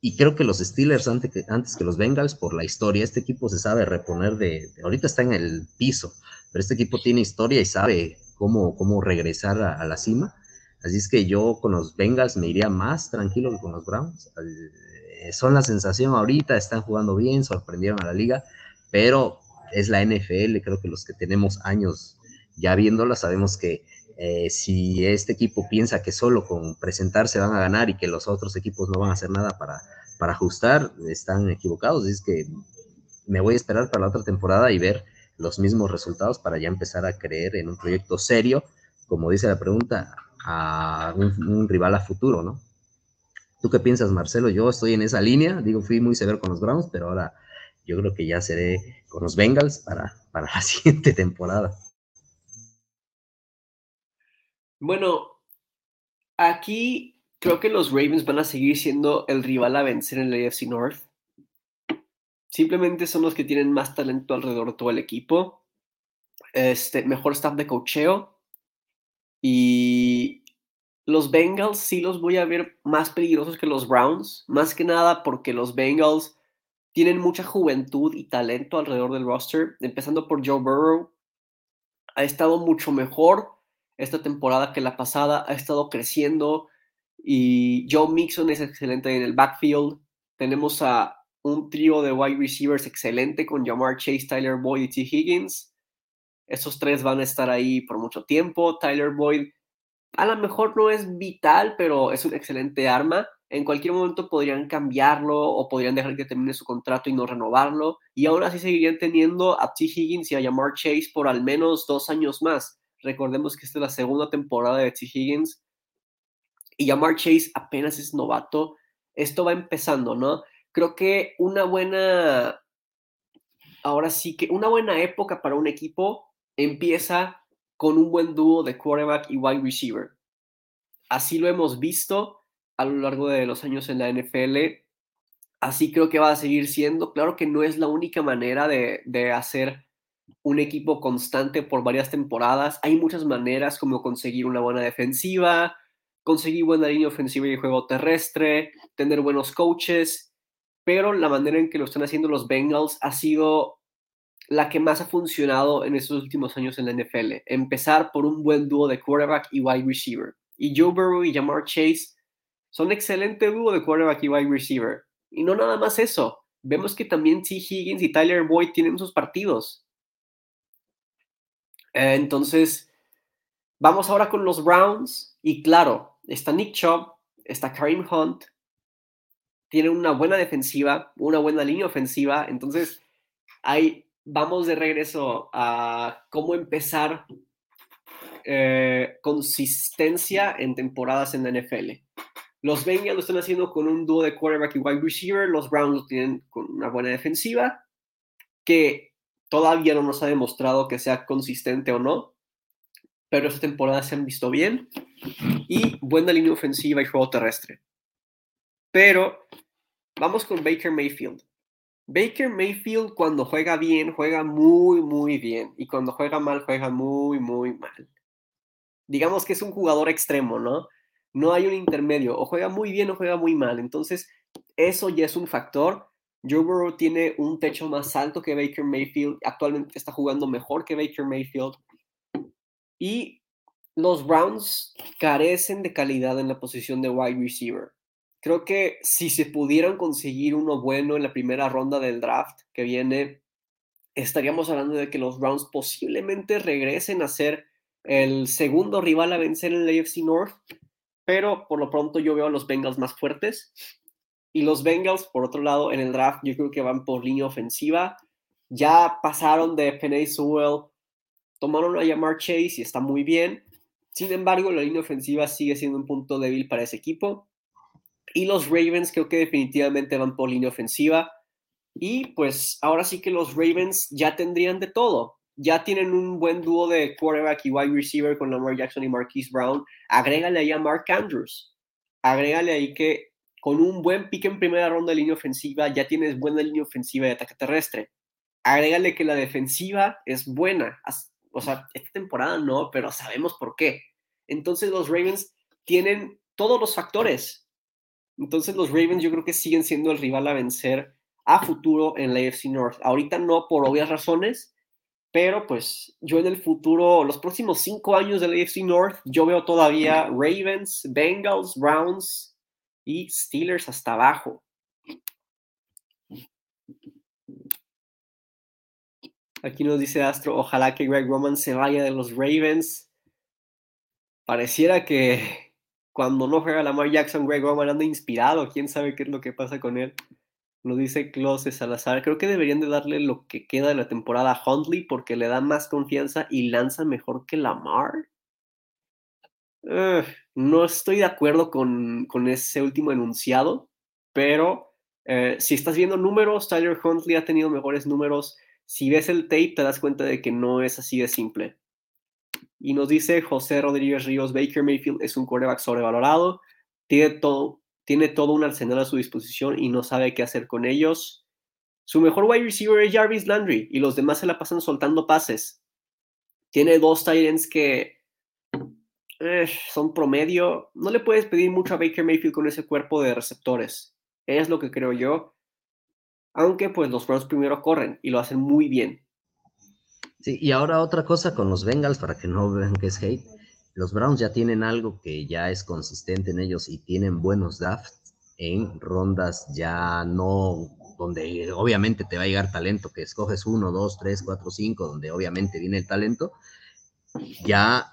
y creo que los Steelers antes que, antes que los Bengals por la historia. Este equipo se sabe reponer de, ahorita está en el piso, pero este equipo tiene historia y sabe cómo, cómo regresar a la cima. Así es que yo con los Bengals me iría más tranquilo que con los Browns. Eh, son la sensación ahorita, están jugando bien, sorprendieron a la liga, pero es la NFL, creo que los que tenemos años ya viéndola sabemos que eh, si este equipo piensa que solo con presentarse van a ganar y que los otros equipos no van a hacer nada para, para ajustar, están equivocados. Es que me voy a esperar para la otra temporada y ver los mismos resultados para ya empezar a creer en un proyecto serio, como dice la pregunta, a un, rival a futuro, ¿no? ¿Tú qué piensas, Marcelo? Yo estoy en esa línea, digo, fui muy severo con los Browns, pero ahora yo creo que ya seré con los Bengals para, para *laughs* la siguiente temporada. Bueno, aquí creo que los Ravens van a seguir siendo el rival a vencer en la AFC North. Simplemente son los que tienen más talento alrededor de todo el equipo. Este, mejor staff de cocheo y los Bengals sí los voy a ver más peligrosos que los Browns, más que nada porque los Bengals tienen mucha juventud y talento alrededor del roster, empezando por Joe Burrow. Ha estado mucho mejor esta temporada que la pasada, ha estado creciendo y Joe Mixon es excelente en el backfield. Tenemos a un trío de wide receivers excelente con Jamar Chase, Tyler Boyd y T. Higgins. Esos tres van a estar ahí por mucho tiempo. Tyler Boyd a lo mejor no es vital, pero es un excelente arma. En cualquier momento podrían cambiarlo o podrían dejar que termine su contrato y no renovarlo. Y aún así seguirían teniendo a T. Higgins y a Jamar Chase por al menos dos años más. Recordemos que esta es la segunda temporada de T. Higgins. Y Jamar Chase apenas es novato. Esto va empezando, ¿no? Creo que una buena. Ahora sí que una buena época para un equipo empieza con un buen dúo de quarterback y wide receiver. Así lo hemos visto a lo largo de los años en la NFL. Así creo que va a seguir siendo. Claro que no es la única manera de, hacer un equipo constante por varias temporadas. Hay muchas maneras como conseguir una buena defensiva, conseguir buena línea ofensiva y juego terrestre, tener buenos coaches, pero la manera en que lo están haciendo los Bengals ha sido la que más ha funcionado en estos últimos años en la NFL. Empezar por un buen dúo de quarterback y wide receiver. Y Joe Burrow y Jamar Chase son excelente dúo de quarterback y wide receiver. Y no nada más eso. Vemos que también T. Higgins y Tyler Boyd tienen sus partidos. Entonces, vamos ahora con los Browns. Y claro, está Nick Chubb, está Kareem Hunt. Tiene una buena defensiva, una buena línea ofensiva. Entonces, ahí vamos de regreso a cómo empezar eh, consistencia en temporadas en la NFL. Los Bengals lo están haciendo con un dúo de quarterback y wide receiver. Los Browns lo tienen con una buena defensiva que todavía no nos ha demostrado que sea consistente o no, pero esta temporada se han visto bien y buena línea ofensiva y juego terrestre. Pero vamos con Baker Mayfield. Baker Mayfield cuando juega bien, juega muy, muy bien. Y cuando juega mal, juega muy, muy mal. Digamos que es un jugador extremo, ¿no? No hay un intermedio. O juega muy bien o juega muy mal. Entonces, eso ya es un factor. Joe Burrow tiene un techo más alto que Baker Mayfield. Actualmente está jugando mejor que Baker Mayfield. Y los Browns carecen de calidad en la posición de wide receiver creo que si se pudieran conseguir uno bueno en la primera ronda del draft que viene, estaríamos hablando de que los Browns posiblemente regresen a ser el segundo rival a vencer en la AFC North, pero por lo pronto yo veo a los Bengals más fuertes. Y los Bengals, por otro lado, en el draft yo creo que van por línea ofensiva. Ya pasaron de Penny Sewell, tomaron a Yamar Chase y está muy bien. Sin embargo, la línea ofensiva sigue siendo un punto débil para ese equipo. Y los Ravens creo que definitivamente van por línea ofensiva. Y pues ahora sí que los Ravens ya tendrían de todo. Ya tienen un buen dúo de quarterback y wide receiver con Lamar Jackson y Marquise Brown. Agrégale ahí a Mark Andrews. Agrégale ahí que con un buen pick en primera ronda de línea ofensiva ya tienes buena línea ofensiva de ataque terrestre. Agrégale que la defensiva es buena. O sea, esta temporada no, pero sabemos por qué. Entonces los Ravens tienen todos los factores entonces los Ravens yo creo que siguen siendo el rival a vencer a futuro en la AFC North. Ahorita no por obvias razones, pero pues yo en el futuro, los próximos cinco años de la AFC North, yo veo todavía Ravens, Bengals, Browns y Steelers hasta abajo. Aquí nos dice Astro, ojalá que Greg Roman se vaya de los Ravens. Pareciera que cuando no juega Lamar Jackson, Greg Roman anda inspirado, quién sabe qué es lo que pasa con él. Lo dice Close Salazar. Creo que deberían de darle lo que queda de la temporada a Huntley porque le da más confianza y lanza mejor que Lamar. no estoy de acuerdo con, ese último enunciado, pero eh, si estás viendo números, Tyler Huntley ha tenido mejores números. Si ves el tape, te das cuenta de que no es así de simple. Y nos dice José Rodríguez Ríos, Baker Mayfield es un quarterback sobrevalorado, tiene todo, tiene todo un arsenal a su disposición y no sabe qué hacer con ellos. Su mejor wide receiver es Jarvis Landry y los demás se la pasan soltando pases. Tiene dos Titans que eh, son promedio. No le puedes pedir mucho a Baker Mayfield con ese cuerpo de receptores. Es lo que creo yo. Aunque pues los Browns primero corren y lo hacen muy bien. Sí, y ahora otra cosa con los Bengals, para que no vean que es hate. Los Browns ya tienen algo que ya es consistente en ellos y tienen buenos drafts en rondas ya no donde obviamente te va a llegar talento, que escoges uno, dos, tres, cuatro, cinco, donde obviamente viene el talento. Ya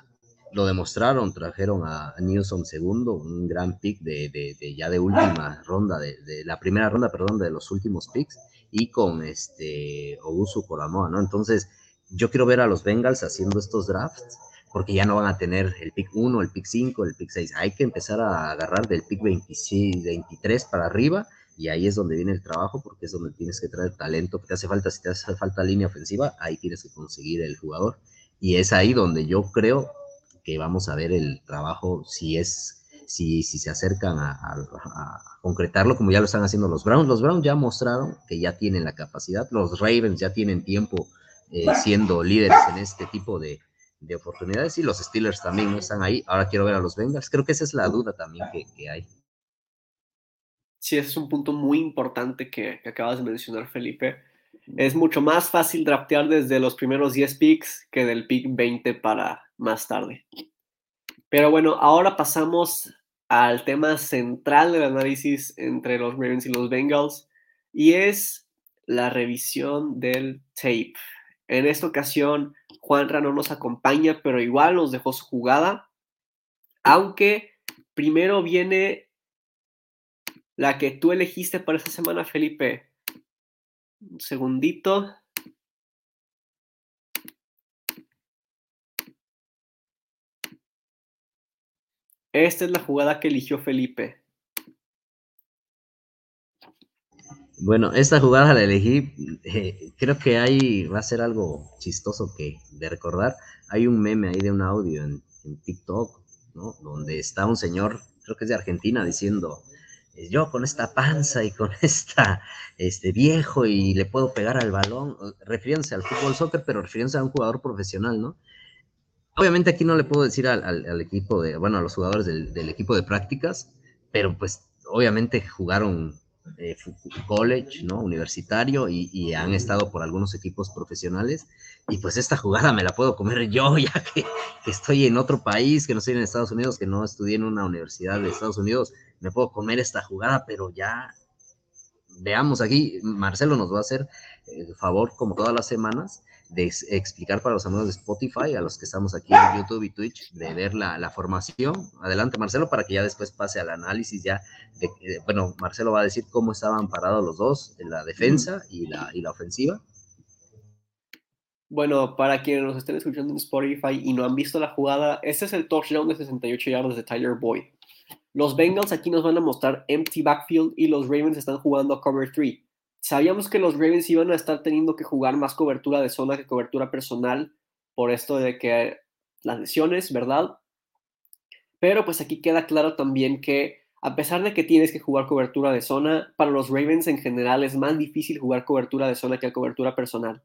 lo demostraron, trajeron a Newsom segundo, un gran pick de, ya de última ronda, de, la primera ronda, perdón, de los últimos picks, y con este Ogusu Kolamoa, ¿no? Entonces, yo quiero ver a los Bengals haciendo estos drafts porque ya no van a tener el pick 1, el pick 5, el pick 6. Hay que empezar a agarrar del pick 26, 23 para arriba y ahí es donde viene el trabajo porque es donde tienes que traer talento que te hace falta. Si te hace falta línea ofensiva, ahí tienes que conseguir el jugador. Y es ahí donde yo creo que vamos a ver el trabajo si es si, si se acercan a, a, concretarlo como ya lo están haciendo los Browns. Los Browns ya mostraron que ya tienen la capacidad, los Ravens ya tienen tiempo eh, siendo líderes en este tipo de, de, oportunidades y los Steelers también no están ahí. Ahora quiero ver a los Bengals. Creo que esa es la duda también que, que hay. Sí, ese es un punto muy importante que, que acabas de mencionar, Felipe. Es mucho más fácil draftear desde los primeros 10 picks que del pick 20 para más tarde. Pero bueno, ahora pasamos al tema central del análisis entre los Ravens y los Bengals y es la revisión del tape. En esta ocasión, Juan no nos acompaña, pero igual nos dejó su jugada, aunque primero viene la que tú elegiste para esta semana, Felipe. Un segundito. Esta es la jugada que eligió Felipe. Bueno, esta jugada la elegí, eh, creo que ahí va a ser algo chistoso que de recordar. Hay un meme ahí de un audio en, TikTok, ¿no? Donde está un señor, creo que es de Argentina, diciendo, yo con esta panza y con *laughs* esta este viejo y le puedo pegar al balón, refiriéndose al fútbol soccer, pero refiriéndose a un jugador profesional, ¿no? Obviamente aquí no le puedo decir al, equipo de, bueno, a los jugadores del, equipo de prácticas, pero pues obviamente jugaron eh, college, ¿no? Universitario y, y, han estado por algunos equipos profesionales y pues esta jugada me la puedo comer yo *laughs* ya que, que estoy en otro país, que no estoy en Estados Unidos, que no estudié en una universidad de Estados Unidos, me puedo comer esta jugada, pero ya veamos aquí, Marcelo nos va a hacer el favor como todas las semanas de explicar para los amigos de Spotify, a los que estamos aquí en YouTube y Twitch, de ver la, la formación. Adelante, Marcelo, para que ya después pase al análisis ya. De, de, bueno, Marcelo va a decir cómo estaban parados los dos, en la defensa y la, y la ofensiva. Bueno, para quienes nos estén escuchando en Spotify y no han visto la jugada, este es el touchdown de 68 yardas de Tyler Boyd. Los Bengals aquí nos van a mostrar empty backfield y los Ravens están jugando a cover 3 Sabíamos que los Ravens iban a estar teniendo que jugar más cobertura de zona que cobertura personal por esto de que las lesiones, ¿verdad? Pero pues aquí queda claro también que a pesar de que tienes que jugar cobertura de zona, para los Ravens en general es más difícil jugar cobertura de zona que cobertura personal.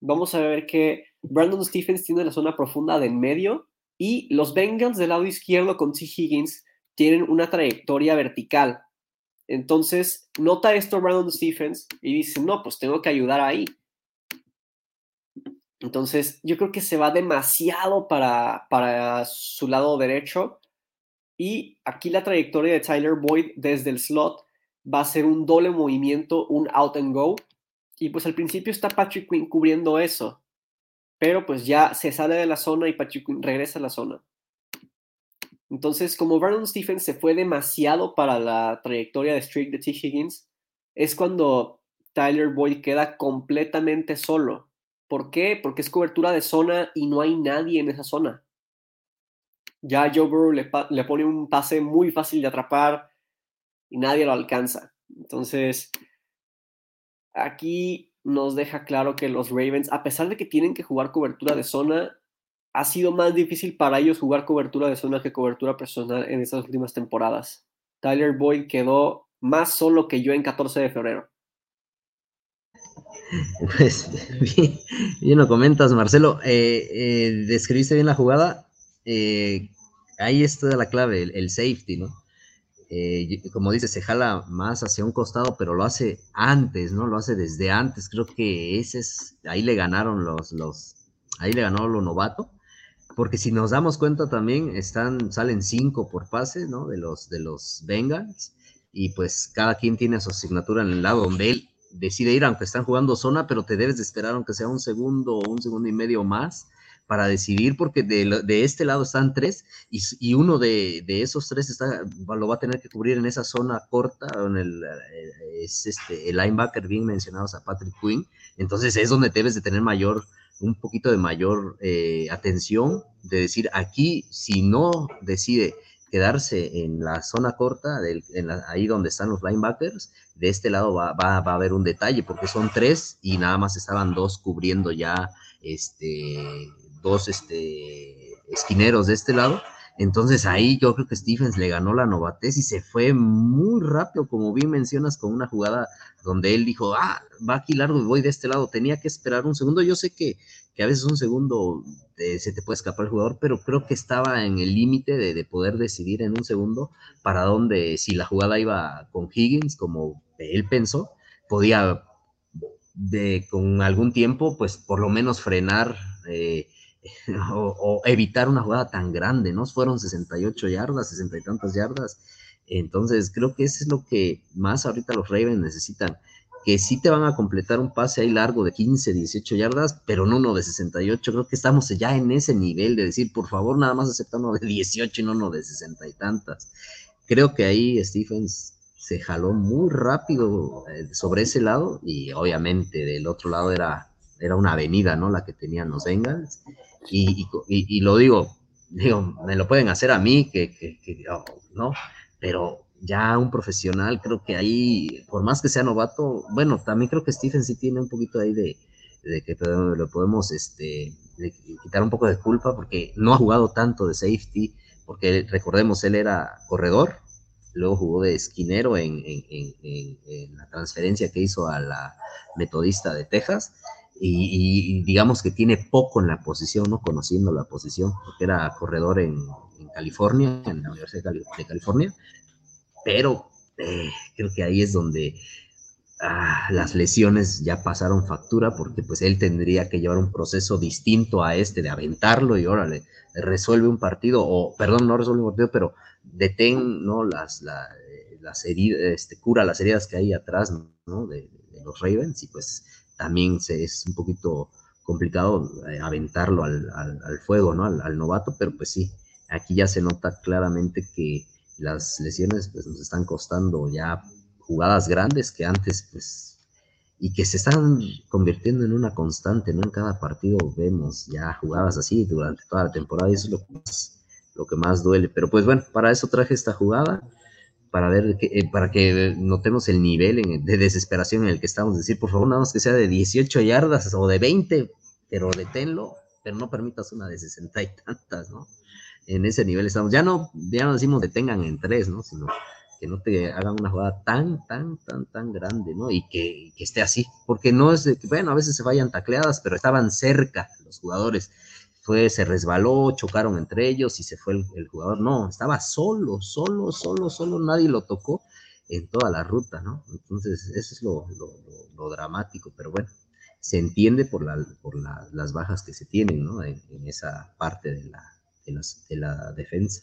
Vamos a ver que Brandon Stephens tiene la zona profunda de en medio y los Bengals del lado izquierdo con T. Higgins tienen una trayectoria vertical. Entonces, nota esto Brandon Stephens y dice, no, pues tengo que ayudar ahí. Entonces, yo creo que se va demasiado para, para su lado derecho. Y aquí la trayectoria de Tyler Boyd desde el slot va a ser un doble movimiento, un out and go. Y pues al principio está Patrick Quinn cubriendo eso. Pero pues ya se sale de la zona y Patrick Quinn regresa a la zona. Entonces, como Vernon Stephens se fue demasiado para la trayectoria de streak de T. Higgins, es cuando Tyler Boyd queda completamente solo. ¿Por qué? Porque es cobertura de zona y no hay nadie en esa zona. Ya Joe Burrow le pone un pase muy fácil de atrapar y nadie lo alcanza. Entonces, aquí nos deja claro que los Ravens, a pesar de que tienen que jugar cobertura de zona, ha sido más difícil para ellos jugar cobertura de zona que cobertura personal en estas últimas temporadas. Tyler Boyd quedó más solo que yo en 14 de febrero. Pues *laughs* bien, bien lo comentas, Marcelo. Eh, eh, describiste bien la jugada. Eh, ahí está la clave, el, el safety, ¿no? Eh, como dice, se jala más hacia un costado, pero lo hace antes, ¿no? Lo hace desde antes. Creo que ese es, ahí le ganaron los, los, ahí le ganó lo novato porque si nos damos cuenta también están, salen cinco por pase, ¿no? De los, de los Bengals, y pues cada quien tiene su asignatura en el lado donde él decide ir, aunque están jugando zona, pero te debes de esperar aunque sea un segundo o un segundo y medio más para decidir, porque de, de este lado están tres y, y uno de, de, esos tres está, lo va a tener que cubrir en esa zona corta, en el, eh, es este, el linebacker bien mencionado, a Patrick Quinn, entonces es donde debes de tener mayor un poquito de mayor eh, atención, de decir, aquí si no decide quedarse en la zona corta, del, ahí donde están los linebackers, de este lado va, va, va, a haber un detalle, porque son tres y nada más estaban dos cubriendo ya, este, dos este, esquineros de este lado, Entonces ahí yo creo que Stephens le ganó la novatez y se fue muy rápido, como bien mencionas, con una jugada donde él dijo, ah, va aquí largo y voy de este lado. Tenía que esperar un segundo. Yo sé que, que a veces un segundo se te puede escapar el jugador, pero creo que estaba en el límite de, de, poder decidir en un segundo para dónde, si la jugada iba con Higgins, como él pensó, podía de, con algún tiempo, pues por lo menos frenar. Eh, *laughs* o, evitar una jugada tan grande, ¿no? Fueron 68 yardas, 60 y tantas yardas. Entonces, creo que eso es lo que más ahorita los Ravens necesitan. Que sí te van a completar un pase ahí largo de 15, 18 yardas, pero no uno de 68. Creo que estamos ya en ese nivel de decir, por favor, nada más acepta uno de 18 y no uno de 60 y tantas. Creo que ahí Stephens se jaló muy rápido eh, sobre ese lado y obviamente del otro lado era, era una avenida, ¿no? La que tenían los Bengals y, lo digo, digo, me lo pueden hacer a mí, que, oh, ¿no? Pero ya un profesional, creo que ahí, por más que sea novato, bueno, también creo que Stephen sí tiene un poquito ahí de, que lo podemos este, quitar un poco de culpa porque no ha jugado tanto de safety, porque recordemos, él era corredor, luego jugó de esquinero en, en la transferencia que hizo a la metodista de Texas, y, digamos que tiene poco en la posición, ¿no? Conociendo la posición, porque era corredor en, California, en la Universidad de, California, pero eh, creo que ahí es donde ah, las lesiones ya pasaron factura, porque pues él tendría que llevar un proceso distinto a este, de aventarlo y órale, resuelve un partido, o perdón, no resuelve un partido, pero detén, ¿no? Las, las heridas, este, cura las heridas que hay atrás, ¿no? de los Ravens, y pues también se, es un poquito complicado eh, aventarlo al, fuego, ¿no? Al, novato, pero pues sí, aquí ya se nota claramente que las lesiones pues, nos están costando ya jugadas grandes que antes, pues, y que se están convirtiendo en una constante, ¿no? En cada partido vemos ya jugadas así durante toda la temporada y eso es lo que más, lo que más duele. Pero pues bueno, para eso traje esta jugada para ver que, eh, para que notemos el nivel de desesperación en el que estamos. Decir, por favor, nada más que sea de 18 yardas o de 20, pero deténlo, pero no permitas una de 60 y tantas, ¿no? En ese nivel estamos. Ya no, ya no decimos detengan en tres, ¿no? Sino que no te hagan una jugada tan, tan, tan, tan grande, ¿no? Y que, que esté así. Porque no es de que, bueno, a veces se vayan tacleadas, pero estaban cerca los jugadores se resbaló, chocaron entre ellos y se fue el, jugador. No, estaba solo, solo, solo, solo, nadie lo tocó en toda la ruta, ¿no? Entonces, eso es lo, dramático, pero bueno, se entiende por, la, por las bajas que se tienen, ¿no? En, esa parte de la, de, la defensa.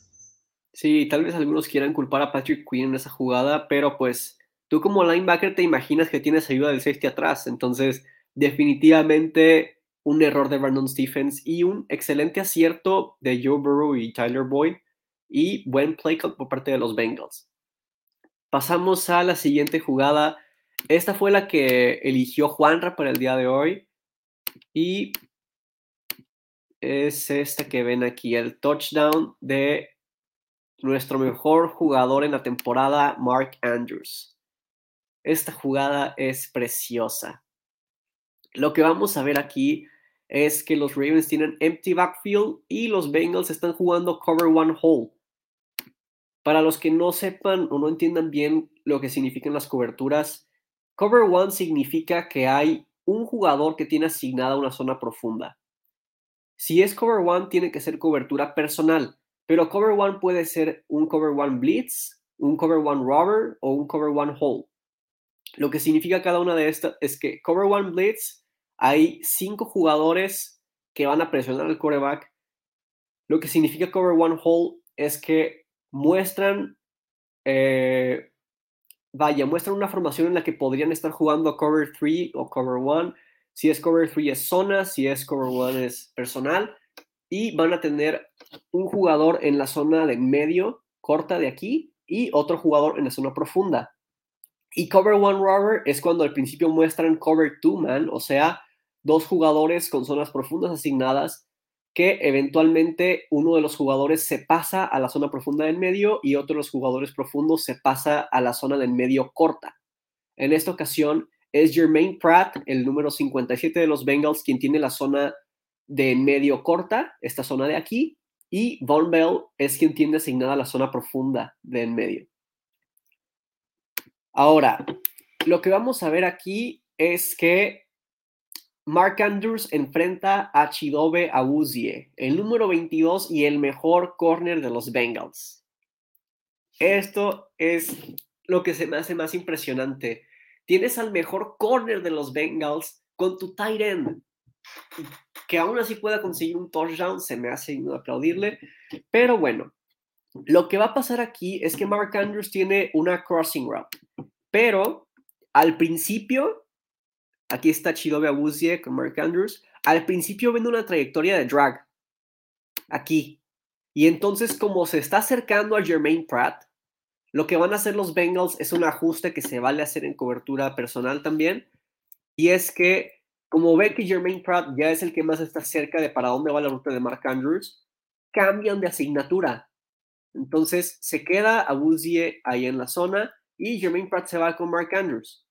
Sí, tal vez algunos quieran culpar a Patrick Quinn en esa jugada, pero pues tú como linebacker te imaginas que tienes ayuda del safety atrás, entonces definitivamente un error de Brandon Stephens y un excelente acierto de Joe Burrow y Tyler Boyd y buen play por parte de los Bengals. Pasamos a la siguiente jugada. Esta fue la que eligió Juanra para el día de hoy y es esta que ven aquí, el touchdown de nuestro mejor jugador en la temporada, Mark Andrews. Esta jugada es preciosa. Lo que vamos a ver aquí es que los Ravens tienen empty backfield y los Bengals están jugando cover one hole. Para los que no sepan o no entiendan bien lo que significan las coberturas, cover one significa que hay un jugador que tiene asignada una zona profunda. Si es cover one, tiene que ser cobertura personal, pero cover one puede ser un cover one blitz, un cover one robber o un cover one hole. Lo que significa cada una de estas es que cover one blitz hay cinco jugadores que van a presionar al quarterback. Lo que significa cover one hole es que muestran, eh, vaya, muestran una formación en la que podrían estar jugando cover 3 o cover one. Si es cover 3 es zona, si es cover one es personal. Y van a tener un jugador en la zona de medio, corta de aquí, y otro jugador en la zona profunda. Y cover one robber es cuando al principio muestran cover two man, o sea, dos jugadores con zonas profundas asignadas que eventualmente uno de los jugadores se pasa a la zona profunda del medio y otro de los jugadores profundos se pasa a la zona del medio corta. En esta ocasión es Jermaine Pratt, el número 57 de los Bengals, quien tiene la zona de medio corta, esta zona de aquí, y Von Bell es quien tiene asignada la zona profunda de en medio. Ahora, lo que vamos a ver aquí es que Mark Andrews enfrenta a Chidobe Awuzie, el número 22 y el mejor corner de los Bengals. Esto es lo que se me hace más impresionante. Tienes al mejor corner de los Bengals con tu tight end. Que aún así pueda conseguir un touchdown, se me hace no aplaudirle. Pero bueno, lo que va a pasar aquí es que Mark Andrews tiene una crossing route. Pero al principio, aquí está Chidobe Abuzie con Mark Andrews. Al principio ven una trayectoria de drag. Aquí. Y entonces, como se está acercando a Jermaine Pratt, lo que van a hacer los Bengals es un ajuste que se vale hacer en cobertura personal también. Y es que, como ve que Jermaine Pratt ya es el que más está cerca de para dónde va la ruta de Mark Andrews, cambian de asignatura. Entonces se queda a Woozie ahí en la zona y Jermaine Pratt se va con Mark Andrews.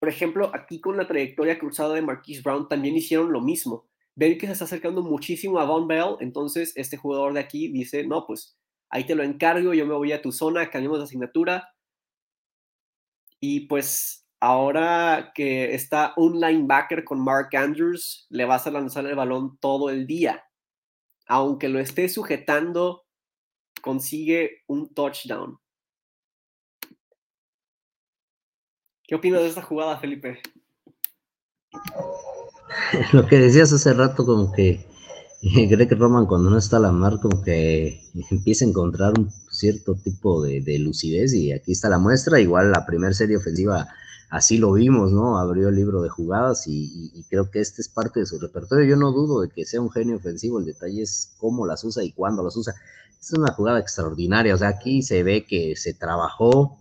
Por ejemplo, aquí con la trayectoria cruzada de Marquise Brown también hicieron lo mismo. Ven que se está acercando muchísimo a Von Bell, entonces este jugador de aquí dice, no, pues ahí te lo encargo, yo me voy a tu zona, cambiamos de asignatura. Y pues ahora que está un linebacker con Mark Andrews, le vas a lanzar el balón todo el día. Aunque lo esté sujetando, consigue un touchdown. ¿Qué opinas de esta jugada, Felipe? *laughs* Lo que decías hace rato, como que Greg Roman cuando no está la mar como que empieza a encontrar un cierto tipo de, lucidez y aquí está la muestra, igual la primera serie ofensiva así lo vimos, ¿no? Abrió el libro de jugadas y, creo que este es parte de su repertorio. Yo no dudo de que sea un genio ofensivo, el detalle es cómo las usa y cuándo las usa. Es una jugada extraordinaria, o sea, aquí se ve que se trabajó,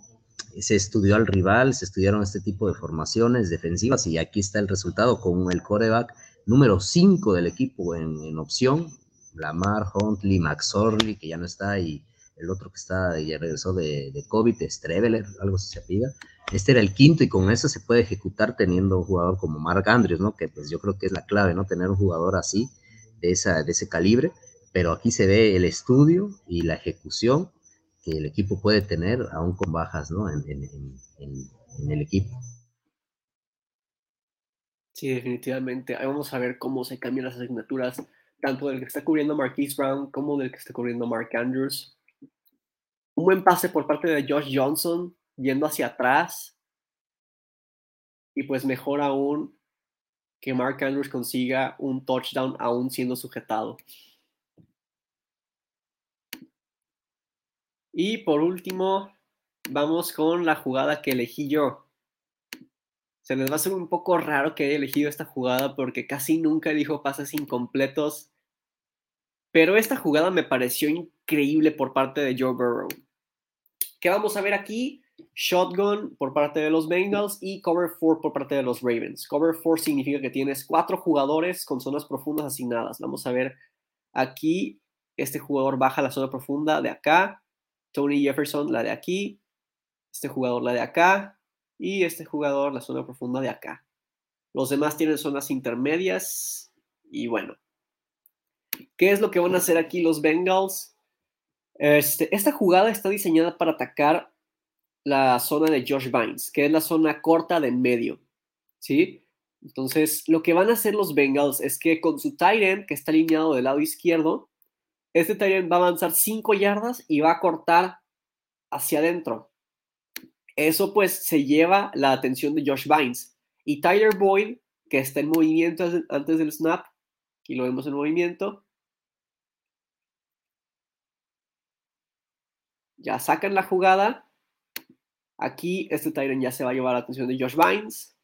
se estudió al rival, se estudiaron este tipo de formaciones defensivas y aquí está el resultado con el coreback número 5 del equipo en, opción, Lamar, Huntley, Max Orley, que ya no está, y el otro que está, ya regresó de, de COVID, Streveler, algo se pida. Este era el quinto y con eso se puede ejecutar teniendo un jugador como Mark Andrews, ¿no? Que pues yo creo que es la clave, ¿no? Tener un jugador así, de, esa, de ese calibre, pero aquí se ve el estudio y la ejecución que el equipo puede tener aún con bajas, ¿no? en, en el equipo. Sí, definitivamente. Ahí vamos a ver cómo se cambian las asignaturas, tanto del que está cubriendo Marquise Brown como del que está cubriendo Mark Andrews. Un buen pase por parte de Josh Johnson, yendo hacia atrás. Y pues mejor aún que Mark Andrews consiga un touchdown aún siendo sujetado. Y por último, vamos con la jugada que elegí yo se les va a hacer un poco raro que haya elegido esta jugada porque casi nunca dijo pases incompletos. Pero esta jugada me pareció increíble por parte de Joe Burrow. ¿Qué vamos a ver aquí? Shotgun por parte de los Bengals y Cover 4 por parte de los Ravens. Cover 4 significa que tienes cuatro jugadores con zonas profundas asignadas. Vamos a ver aquí. Este jugador baja la zona profunda de acá. Tony Jefferson la de aquí. Este jugador la de acá y este jugador la zona profunda de acá. Los demás tienen zonas intermedias y bueno. ¿Qué es lo que van a hacer aquí los Bengals? Este, esta jugada está diseñada para atacar la zona de Josh Vines, que es la zona corta de en medio. ¿Sí? Entonces, lo que van a hacer los Bengals es que con su tight end, que está alineado del lado izquierdo, este end va a avanzar 5 yardas y va a cortar hacia adentro. Eso pues se lleva la atención de Josh Vines. Y Tyler Boyd, que está en movimiento antes del snap, aquí lo vemos en movimiento. Ya sacan la jugada. Aquí este Tyler ya se va a llevar la atención de Josh Vines.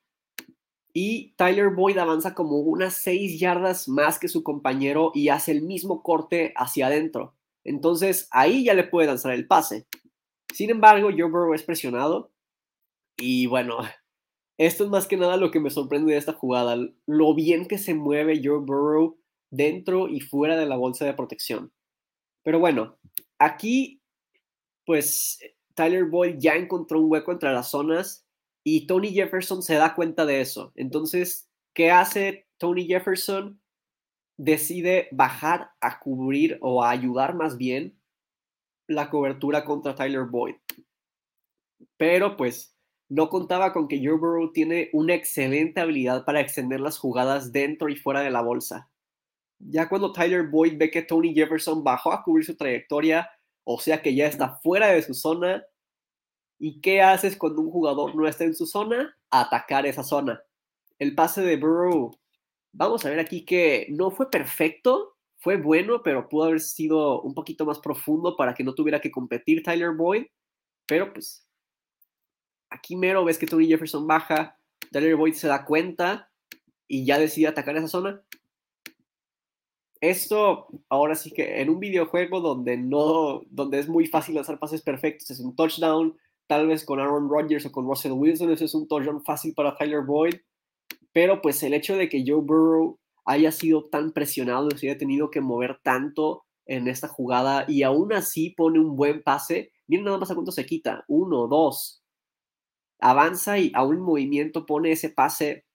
Y Tyler Boyd avanza como unas 6 yardas más que su compañero y hace el mismo corte hacia adentro. Entonces ahí ya le puede lanzar el pase. Sin embargo, Joe Burrow es presionado y bueno, esto es más que nada lo que me sorprende de esta jugada, lo bien que se mueve Joe Burrow dentro y fuera de la bolsa de protección. Pero bueno, aquí pues Tyler Boyd ya encontró un hueco entre las zonas y Tony Jefferson se da cuenta de eso. Entonces, ¿qué hace Tony Jefferson? decide bajar a cubrir o a ayudar más bien la cobertura contra Tyler Boyd. Pero pues no contaba con que Joe Burrow tiene una excelente habilidad para extender las jugadas dentro y fuera de la bolsa. Ya cuando Tyler Boyd ve que Tony Jefferson bajó a cubrir su trayectoria, o sea que ya está fuera de su zona, ¿y qué haces cuando un jugador no está en su zona? Atacar esa zona. El pase de Burrow, vamos a ver aquí que no fue perfecto, fue bueno, pero pudo haber sido un poquito más profundo para que no tuviera que competir Tyler Boyd. Pero pues, aquí mero ves que Tony Jefferson baja, Tyler Boyd se da cuenta y ya decide atacar esa zona. Esto, ahora sí que en un videojuego donde no, donde es muy fácil hacer pases perfectos, es un touchdown, tal vez con Aaron Rodgers o con Russell Wilson, eso es un touchdown fácil para Tyler Boyd. Pero pues el hecho de que Joe Burrow haya sido tan presionado se haya tenido que mover tanto en esta jugada y aún así pone un buen pase. Miren nada más a cuánto se quita. Uno, dos. Avanza y a un movimiento pone ese pase.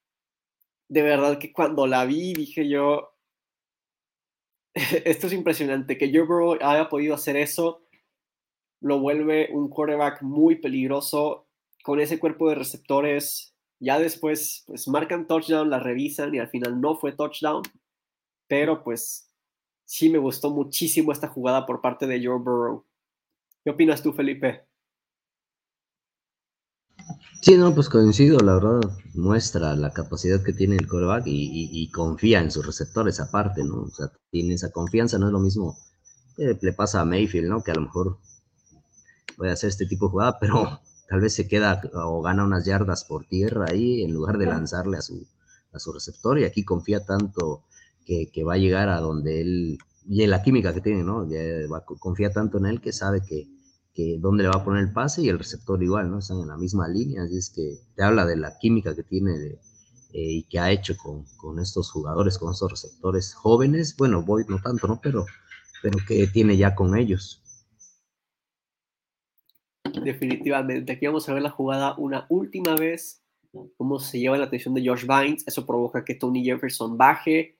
De verdad que cuando la vi dije yo, *laughs* esto es impresionante. Que Joe Burrow haya podido hacer eso lo vuelve un quarterback muy peligroso con ese cuerpo de receptores ya después, pues marcan touchdown, la revisan y al final no fue touchdown. Pero pues sí me gustó muchísimo esta jugada por parte de Joe Burrow. ¿Qué opinas tú, Felipe? Sí, no, pues coincido, la verdad, muestra la capacidad que tiene el quarterback y, confía en sus receptores aparte, ¿no? O sea, tiene esa confianza, no es lo mismo que le pasa a Mayfield, ¿no? Que a lo mejor puede hacer este tipo de jugada, pero tal vez se queda o gana unas yardas por tierra ahí en lugar de lanzarle a su, a su receptor y aquí confía tanto que, va a llegar a donde él, y en la química que tiene, ¿no? confía tanto en él que sabe que, que dónde le va a poner el pase y el receptor igual, ¿no? Están en la misma línea, así es que te habla de la química que tiene eh, y que ha hecho con, con, estos jugadores, con estos receptores jóvenes, bueno, voy no tanto, ¿no? Pero, pero que tiene ya con ellos. Definitivamente. Aquí vamos a ver la jugada una última vez. Cómo se lleva la atención de Josh Vines. Eso provoca que Tony Jefferson baje.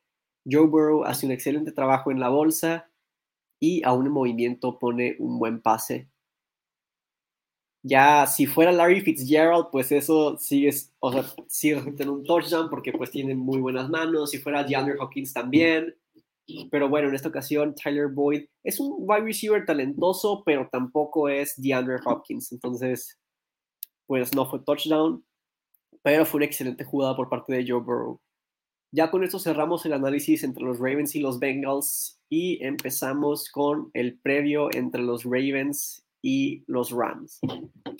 Joe Burrow hace un excelente trabajo en la bolsa. Y aún en movimiento pone un buen pase. Ya si fuera Larry Fitzgerald, pues eso sigue, o sea, sigue en un touchdown porque pues tiene muy buenas manos. Si fuera DeAndre Hawkins también. Pero bueno, en esta ocasión Tyler Boyd es un wide receiver talentoso, pero tampoco es DeAndre Hopkins. Entonces, pues no fue touchdown, pero fue una excelente jugada por parte de Joe Burrow. Ya con esto cerramos el análisis entre los Ravens y los Bengals y empezamos con el previo entre los Ravens y los Rams.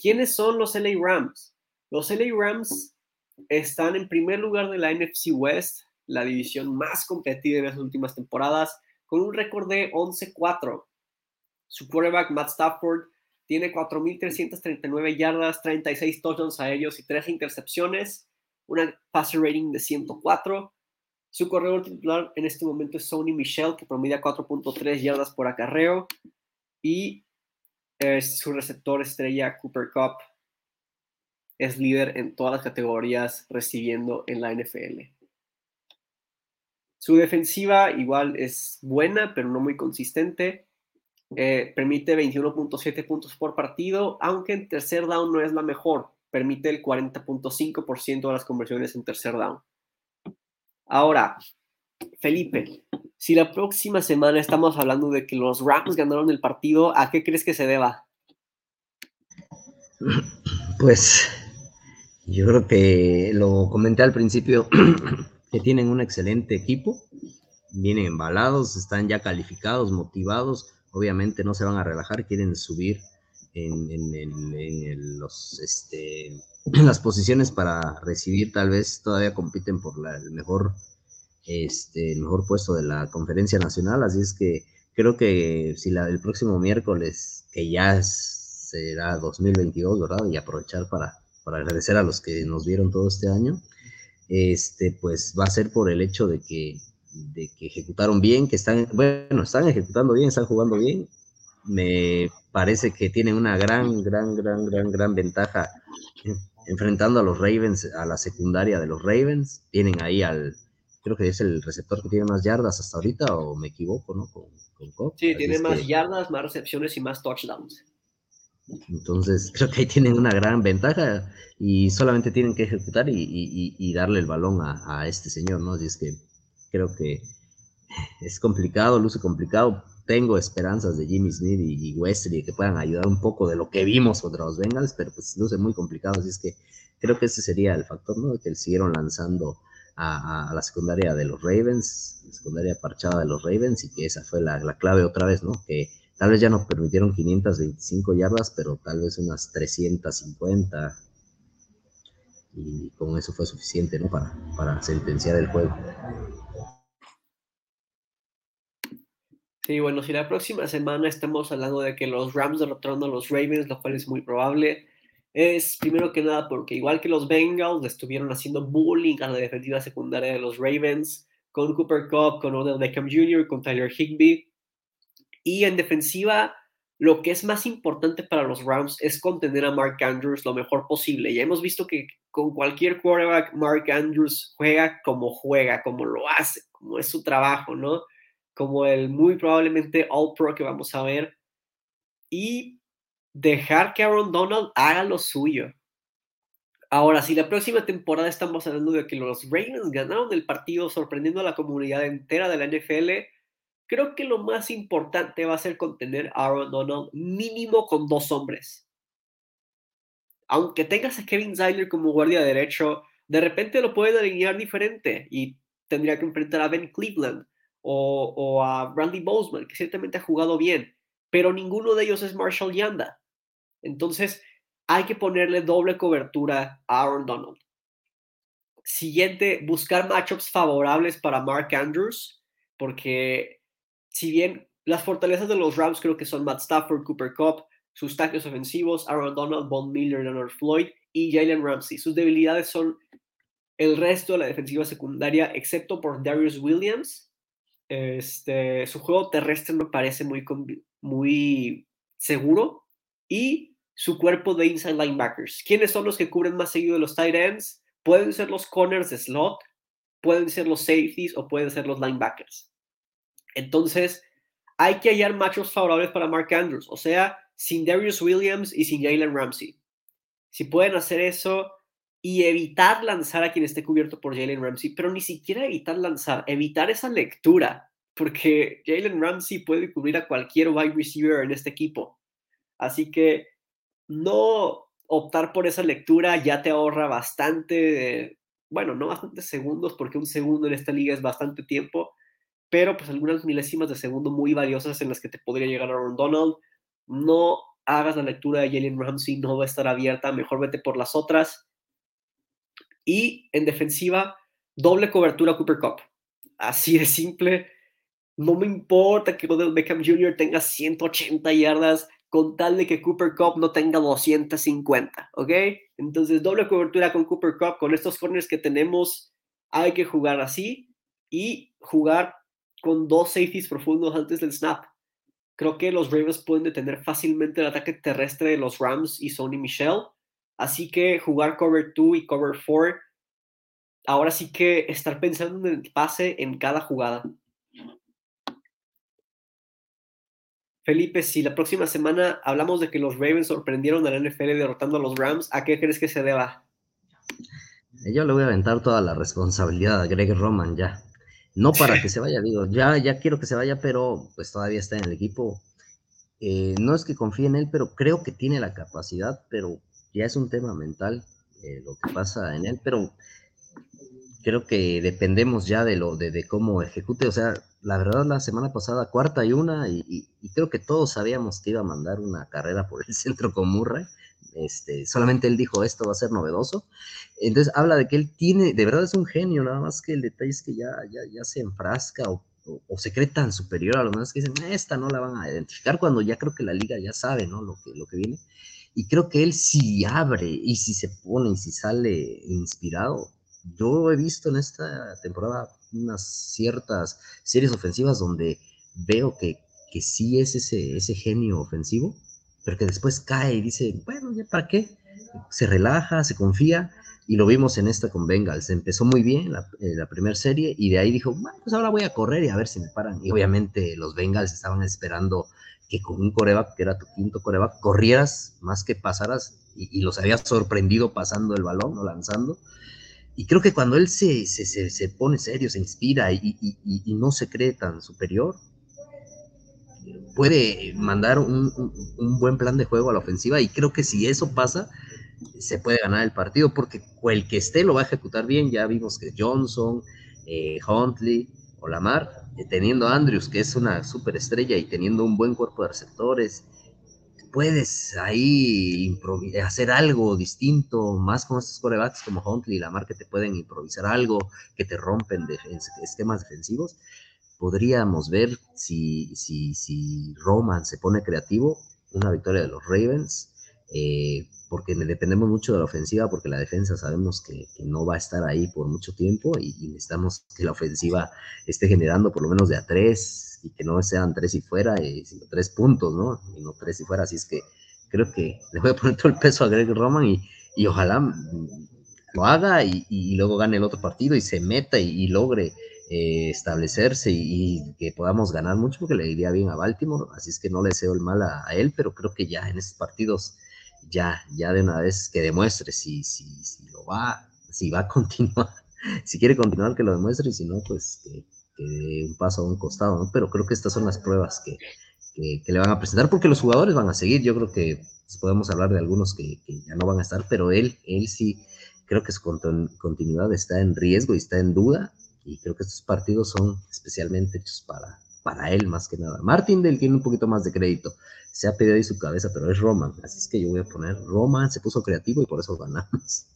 ¿Quiénes son los LA Rams? Los LA Rams están en primer lugar de la NFC West la división más competida en las últimas temporadas, con un récord de 11-4. Su quarterback Matt Stafford tiene 4.339 yardas, 36 touchdowns aéreos y 3 intercepciones, una passer rating de 104. Su corredor titular en este momento es Sony Michel, que promedia 4.3 yardas por acarreo. Y su receptor estrella, Cooper Cup, es líder en todas las categorías recibiendo en la NFL. Su defensiva igual es buena, pero no muy consistente. Eh, permite 21.7 puntos por partido, aunque en tercer down no es la mejor. Permite el 40.5% de las conversiones en tercer down. Ahora, Felipe, si la próxima semana estamos hablando de que los Rams ganaron el partido, ¿a qué crees que se deba? Pues yo creo que lo comenté al principio, *clears throat* que tienen un excelente equipo, vienen embalados, están ya calificados, motivados, obviamente no se van a relajar, quieren subir en, los, este, *clears throat* las posiciones para recibir, tal vez todavía compiten por el, mejor, este, mejor puesto de la conferencia nacional, así es que creo que si la, el próximo miércoles, que ya será 2022, ¿verdad? Y aprovechar para, para agradecer a los que nos vieron todo este año este, pues va a ser por el hecho de que, de que ejecutaron bien, que están, bueno, están ejecutando bien, están jugando bien. Me parece que tienen una gran, gran, gran, gran, gran ventaja enfrentando a los Ravens, a la secundaria de los Ravens. Tienen ahí al, creo que es el receptor que tiene más yardas hasta ahorita, o me equivoco, ¿no? Con, Sí, tiene más yardas, más recepciones y más touchdowns. Entonces, *laughs* creo que ahí tienen una gran ventaja y solamente tienen que ejecutar y, darle el balón a, este señor, ¿no? Así es que creo que es complicado, luce complicado. Tengo esperanzas de Jimmy Smith y, Wesley que puedan ayudar un poco de lo que vimos contra los Bengals, pero pues luce muy complicado. Así es que creo que ese sería el factor, ¿no? Que siguieron lanzando a, la secundaria de los Ravens, la secundaria parchada de los Ravens, y que esa fue la, la clave otra vez, ¿no? Que Tal vez ya nos permitieron 525 yardas, pero tal vez unas 350. Y con eso fue suficiente, ¿no? Para, sentenciar el juego. Sí, bueno, si la próxima semana estamos hablando de que los Rams derrotaron a los Ravens, lo cual es muy probable, es primero que nada porque igual que los Bengals estuvieron haciendo bullying a la defensiva secundaria de los Ravens, con Cooper Cup, con Odell Beckham Jr., con Tyler Higbee, y en defensiva, lo que es más importante para los Rams es contener a Mark Andrews lo mejor posible. Ya hemos visto que con cualquier quarterback, Mark Andrews juega como juega, como lo hace, como es su trabajo, ¿no? Como el muy probablemente All Pro que vamos a ver. Y dejar que Aaron Donald haga lo suyo. Ahora, si la próxima temporada estamos hablando de que los Ravens ganaron el partido sorprendiendo a la comunidad entera de la NFL, creo que lo más importante va a ser contener a Aaron Donald mínimo con dos hombres. Aunque tengas a Kevin Zyler como guardia derecho, de repente lo pueden alinear diferente y tendría que enfrentar a Ben Cleveland o, a Randy Boseman, que ciertamente ha jugado bien, pero ninguno de ellos es Marshall Yanda. Entonces, hay que ponerle doble cobertura a Aaron Donald. Siguiente, buscar matchups favorables para Mark Andrews, porque si bien las fortalezas de los Rams creo que son Matt Stafford, Cooper Cup, sus tackles ofensivos, Aaron Donald, Von Miller, Leonard Floyd y Jalen Ramsey. Sus debilidades son el resto de la defensiva secundaria, excepto por Darius Williams. Este, su juego terrestre me parece muy, muy seguro y su cuerpo de inside linebackers. ¿Quiénes son los que cubren más seguido de los tight ends? Pueden ser los corners de slot, pueden ser los safeties o pueden ser los linebackers. Entonces, hay que hallar machos favorables para Mark Andrews, o sea, sin Darius Williams y sin Jalen Ramsey. Si pueden hacer eso y evitar lanzar a quien esté cubierto por Jalen Ramsey, pero ni siquiera evitar lanzar, evitar esa lectura, porque Jalen Ramsey puede cubrir a cualquier wide receiver en este equipo. Así que no optar por esa lectura ya te ahorra bastante, bueno, no bastantes segundos, porque un segundo en esta liga es bastante tiempo, pero pues algunas milésimas de segundo muy valiosas en las que te podría llegar Aaron Donald. No hagas la lectura de Jalen Ramsey, no va a estar abierta, mejor vete por las otras. Y en defensiva, doble cobertura Cooper Cup. Así de simple. No me importa que Odell Beckham Jr. tenga 180 yardas con tal de que Cooper Cup no tenga 250, ¿ok? Entonces, doble cobertura con Cooper Cup, con estos corners que tenemos, hay que jugar así y jugar con dos safeties profundos antes del snap. Creo que los Ravens pueden detener fácilmente el ataque terrestre de los Rams y Sony Michel. Así que jugar cover 2 y cover 4. Ahora sí que estar pensando en el pase en cada jugada. Felipe, si la próxima semana hablamos de que los Ravens sorprendieron a la NFL derrotando a los Rams, ¿a qué crees que se deba? Yo le voy a aventar toda la responsabilidad a Greg Roman ya. No para *laughs* que se vaya, digo, ya, ya quiero que se vaya, pero pues todavía está en el equipo. Eh, no es que confíe en él, pero creo que tiene la capacidad, pero ya es un tema mental eh, lo que pasa en él, pero creo que dependemos ya de lo de, cómo ejecute. O sea, la verdad, la semana pasada, cuarta y una, y, creo que todos sabíamos que iba a mandar una carrera por el *laughs* centro con Murray. Este, solamente él dijo esto va a ser novedoso. Entonces habla de que él tiene, de verdad es un genio, nada más que el detalle es que ya, ya, ya se enfrasca o, se cree tan superior a los demás que dicen, esta no la van a identificar cuando ya creo que la liga ya sabe, ¿no? Lo que, lo que viene. Y creo que él si abre y si se pone y si sale inspirado, yo he visto en esta temporada unas ciertas series ofensivas donde veo que, que sí es ese, ese genio ofensivo pero que después cae y dice, bueno, ¿ya para qué? Se relaja, se confía, Y lo vimos en esta con Bengals. Empezó muy bien la, eh, la primera serie y de ahí dijo, pues ahora voy a correr y a ver si me paran. Y obviamente los Bengals estaban esperando que con un coreback, que era tu quinto coreback, corrieras más que pasaras y, los habías sorprendido pasando el balón o lanzando. Y creo que cuando él se, se, se, pone serio, se inspira y, y, no se cree tan superior, puede mandar un, un, buen plan de juego a la ofensiva y creo que si eso pasa, se puede ganar el partido porque el que esté lo va a ejecutar bien. Ya vimos que Johnson, eh, Huntley o Lamar, eh, teniendo a Andrews, que es una superestrella y teniendo un buen cuerpo de receptores, puedes ahí hacer algo distinto, más con estos corebacks como Huntley y Lamar que te pueden improvisar algo, que te rompen de, esquemas defensivos. Podríamos ver si, si, si Roman se pone creativo, una victoria de los Ravens. Eh, porque dependemos mucho de la ofensiva, porque la defensa sabemos que, no va a estar ahí por mucho tiempo y, necesitamos que la ofensiva esté generando por lo menos de a tres y que no sean tres y fuera, y, sino tres puntos, ¿no? Y no tres y fuera, así es que creo que le voy a poner todo el peso a Greg Roman y, y ojalá lo haga y, luego gane el otro partido y se meta y, logre eh, establecerse y, que podamos ganar mucho porque le iría bien a Baltimore, así es que no le deseo el mal a, él, pero creo que ya en estos partidos ya, ya de una vez que demuestre si, si, si lo va, si va a *laughs* continuar, si quiere continuar que lo demuestre y si no, pues que, dé un paso a un costado. Pero creo que estas son las pruebas que, que, le van a presentar porque los jugadores van a seguir, yo creo que podemos hablar de algunos que, ya no van a estar, pero él, él sí, creo que su continuidad está en riesgo y está en duda y creo que estos partidos son especialmente hechos para, para él más que nada. Martin Del tiene un poquito más de crédito, se ha pedido ahí su cabeza, pero es Roman. Así es que yo voy a poner Roman, se puso creativo y por eso ganamos.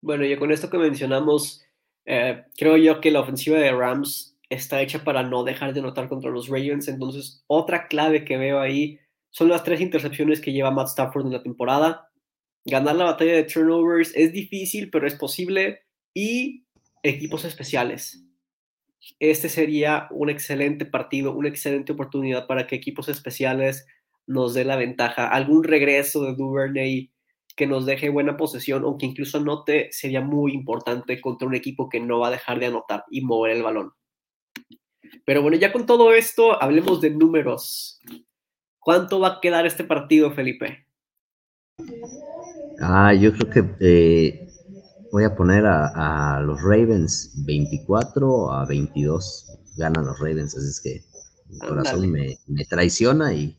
Bueno, y con esto que mencionamos, eh, creo yo que la ofensiva de Rams está hecha para no dejar de anotar contra los Ravens. Entonces, otra clave que veo ahí son las tres intercepciones que lleva Matt Stafford en la temporada. Ganar la batalla de turnovers es difícil, pero es posible. Y equipos especiales este sería un excelente partido, una excelente oportunidad para que equipos especiales nos dé la ventaja. Algún regreso de Duvernay que nos deje buena posesión, aunque incluso anote, sería muy importante contra un equipo que no va a dejar de anotar y mover el balón. Pero bueno, ya con todo esto, hablemos de números. ¿Cuánto va a quedar este partido, Felipe? Ah, yo creo que eh, Voy a poner a, los Ravens 24 a 22. Ganan los Ravens, así es que mi corazón me, traiciona y,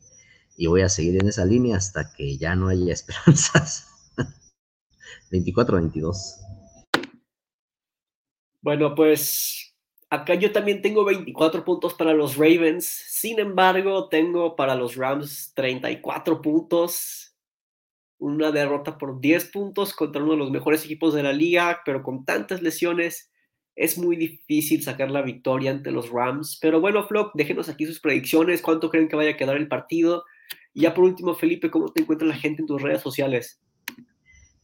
voy a seguir en esa línea hasta que ya no haya *laughs* esperanzas. 24 a 22. Bueno, pues acá yo también tengo 24 puntos para los Ravens. Sin embargo, tengo para los Rams 34 puntos una derrota por 10 puntos contra uno de los mejores equipos de la liga, pero con tantas lesiones es muy difícil sacar la victoria ante los Rams. Pero bueno, Flock, déjenos aquí sus predicciones, cuánto creen que vaya a quedar el partido. Y ya por último, Felipe, ¿cómo te encuentra la gente en tus redes sociales?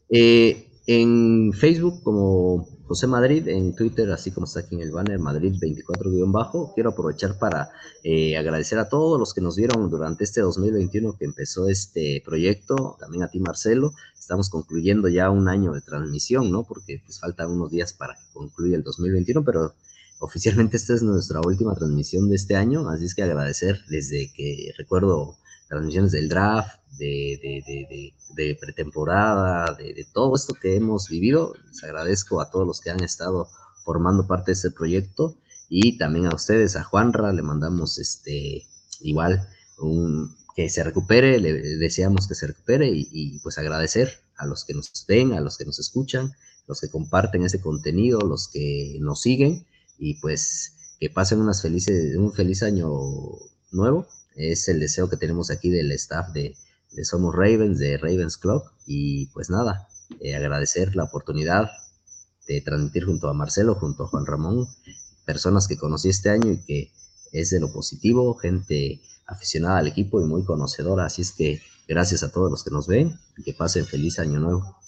Eh, en Facebook como José Madrid, en Twitter, así como está aquí en el banner, Madrid 24-bajo. Quiero aprovechar para eh, agradecer a todos los que nos vieron durante este 2021 que empezó este proyecto, también a ti Marcelo. Estamos concluyendo ya un año de transmisión, ¿no? Porque pues faltan unos días para que concluya el 2021, pero oficialmente esta es nuestra última transmisión de este año, así es que agradecer desde que recuerdo transmisiones del draft, de, de, de, pretemporada, de, todo esto que hemos vivido. Les agradezco a todos los que han estado formando parte de este proyecto y también a ustedes, a Juanra, le mandamos este igual un, que se recupere, le deseamos que se recupere y, y, pues agradecer a los que nos ven, a los que nos escuchan, los que comparten ese contenido, los que nos siguen y pues que pasen unas felices, un feliz año nuevo es el deseo que tenemos aquí del staff de, Somos Ravens, de Ravens Club. Y pues nada, eh, agradecer la oportunidad de transmitir junto a Marcelo, junto a Juan Ramón, personas que conocí este año y que es de lo positivo, gente aficionada al equipo y muy conocedora. Así es que gracias a todos los que nos ven y que pasen feliz año nuevo.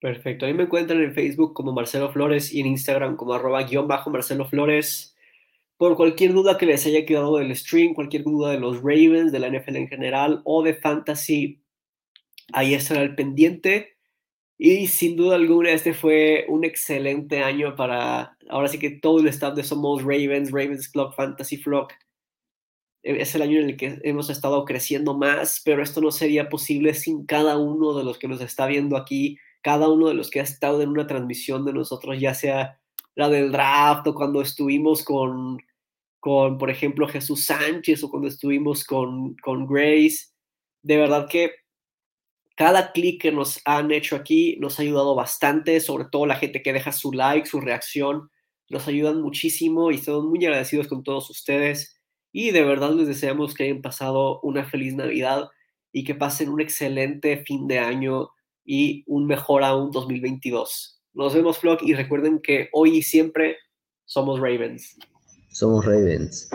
Perfecto. A mí me encuentran en Facebook como Marcelo Flores y en Instagram como arroba guion bajo Marcelo Flores. Por cualquier duda que les haya quedado del stream, cualquier duda de los Ravens, de la NFL en general o de Fantasy, ahí estará el pendiente. Y sin duda alguna, este fue un excelente año para, ahora sí que todo el staff de Somos Ravens, Ravens Club, Fantasy Flock. E, es el año en el que hemos estado creciendo más, pero esto no sería posible sin cada uno de los que nos está viendo aquí, cada uno de los que ha estado en una transmisión de nosotros, ya sea la del draft o cuando estuvimos con, con por ejemplo, Jesús Sánchez o cuando estuvimos con, con Grace. De verdad que cada clic que nos han hecho aquí nos ha ayudado bastante, sobre todo la gente que deja su like, su reacción, nos ayudan muchísimo y estamos muy agradecidos con todos ustedes. Y de verdad les deseamos que hayan pasado una feliz Navidad y que pasen un excelente fin de año y un mejor aún 2022. Nos vemos, Flock, y recuerden que hoy y siempre somos Ravens. Somos Ravens.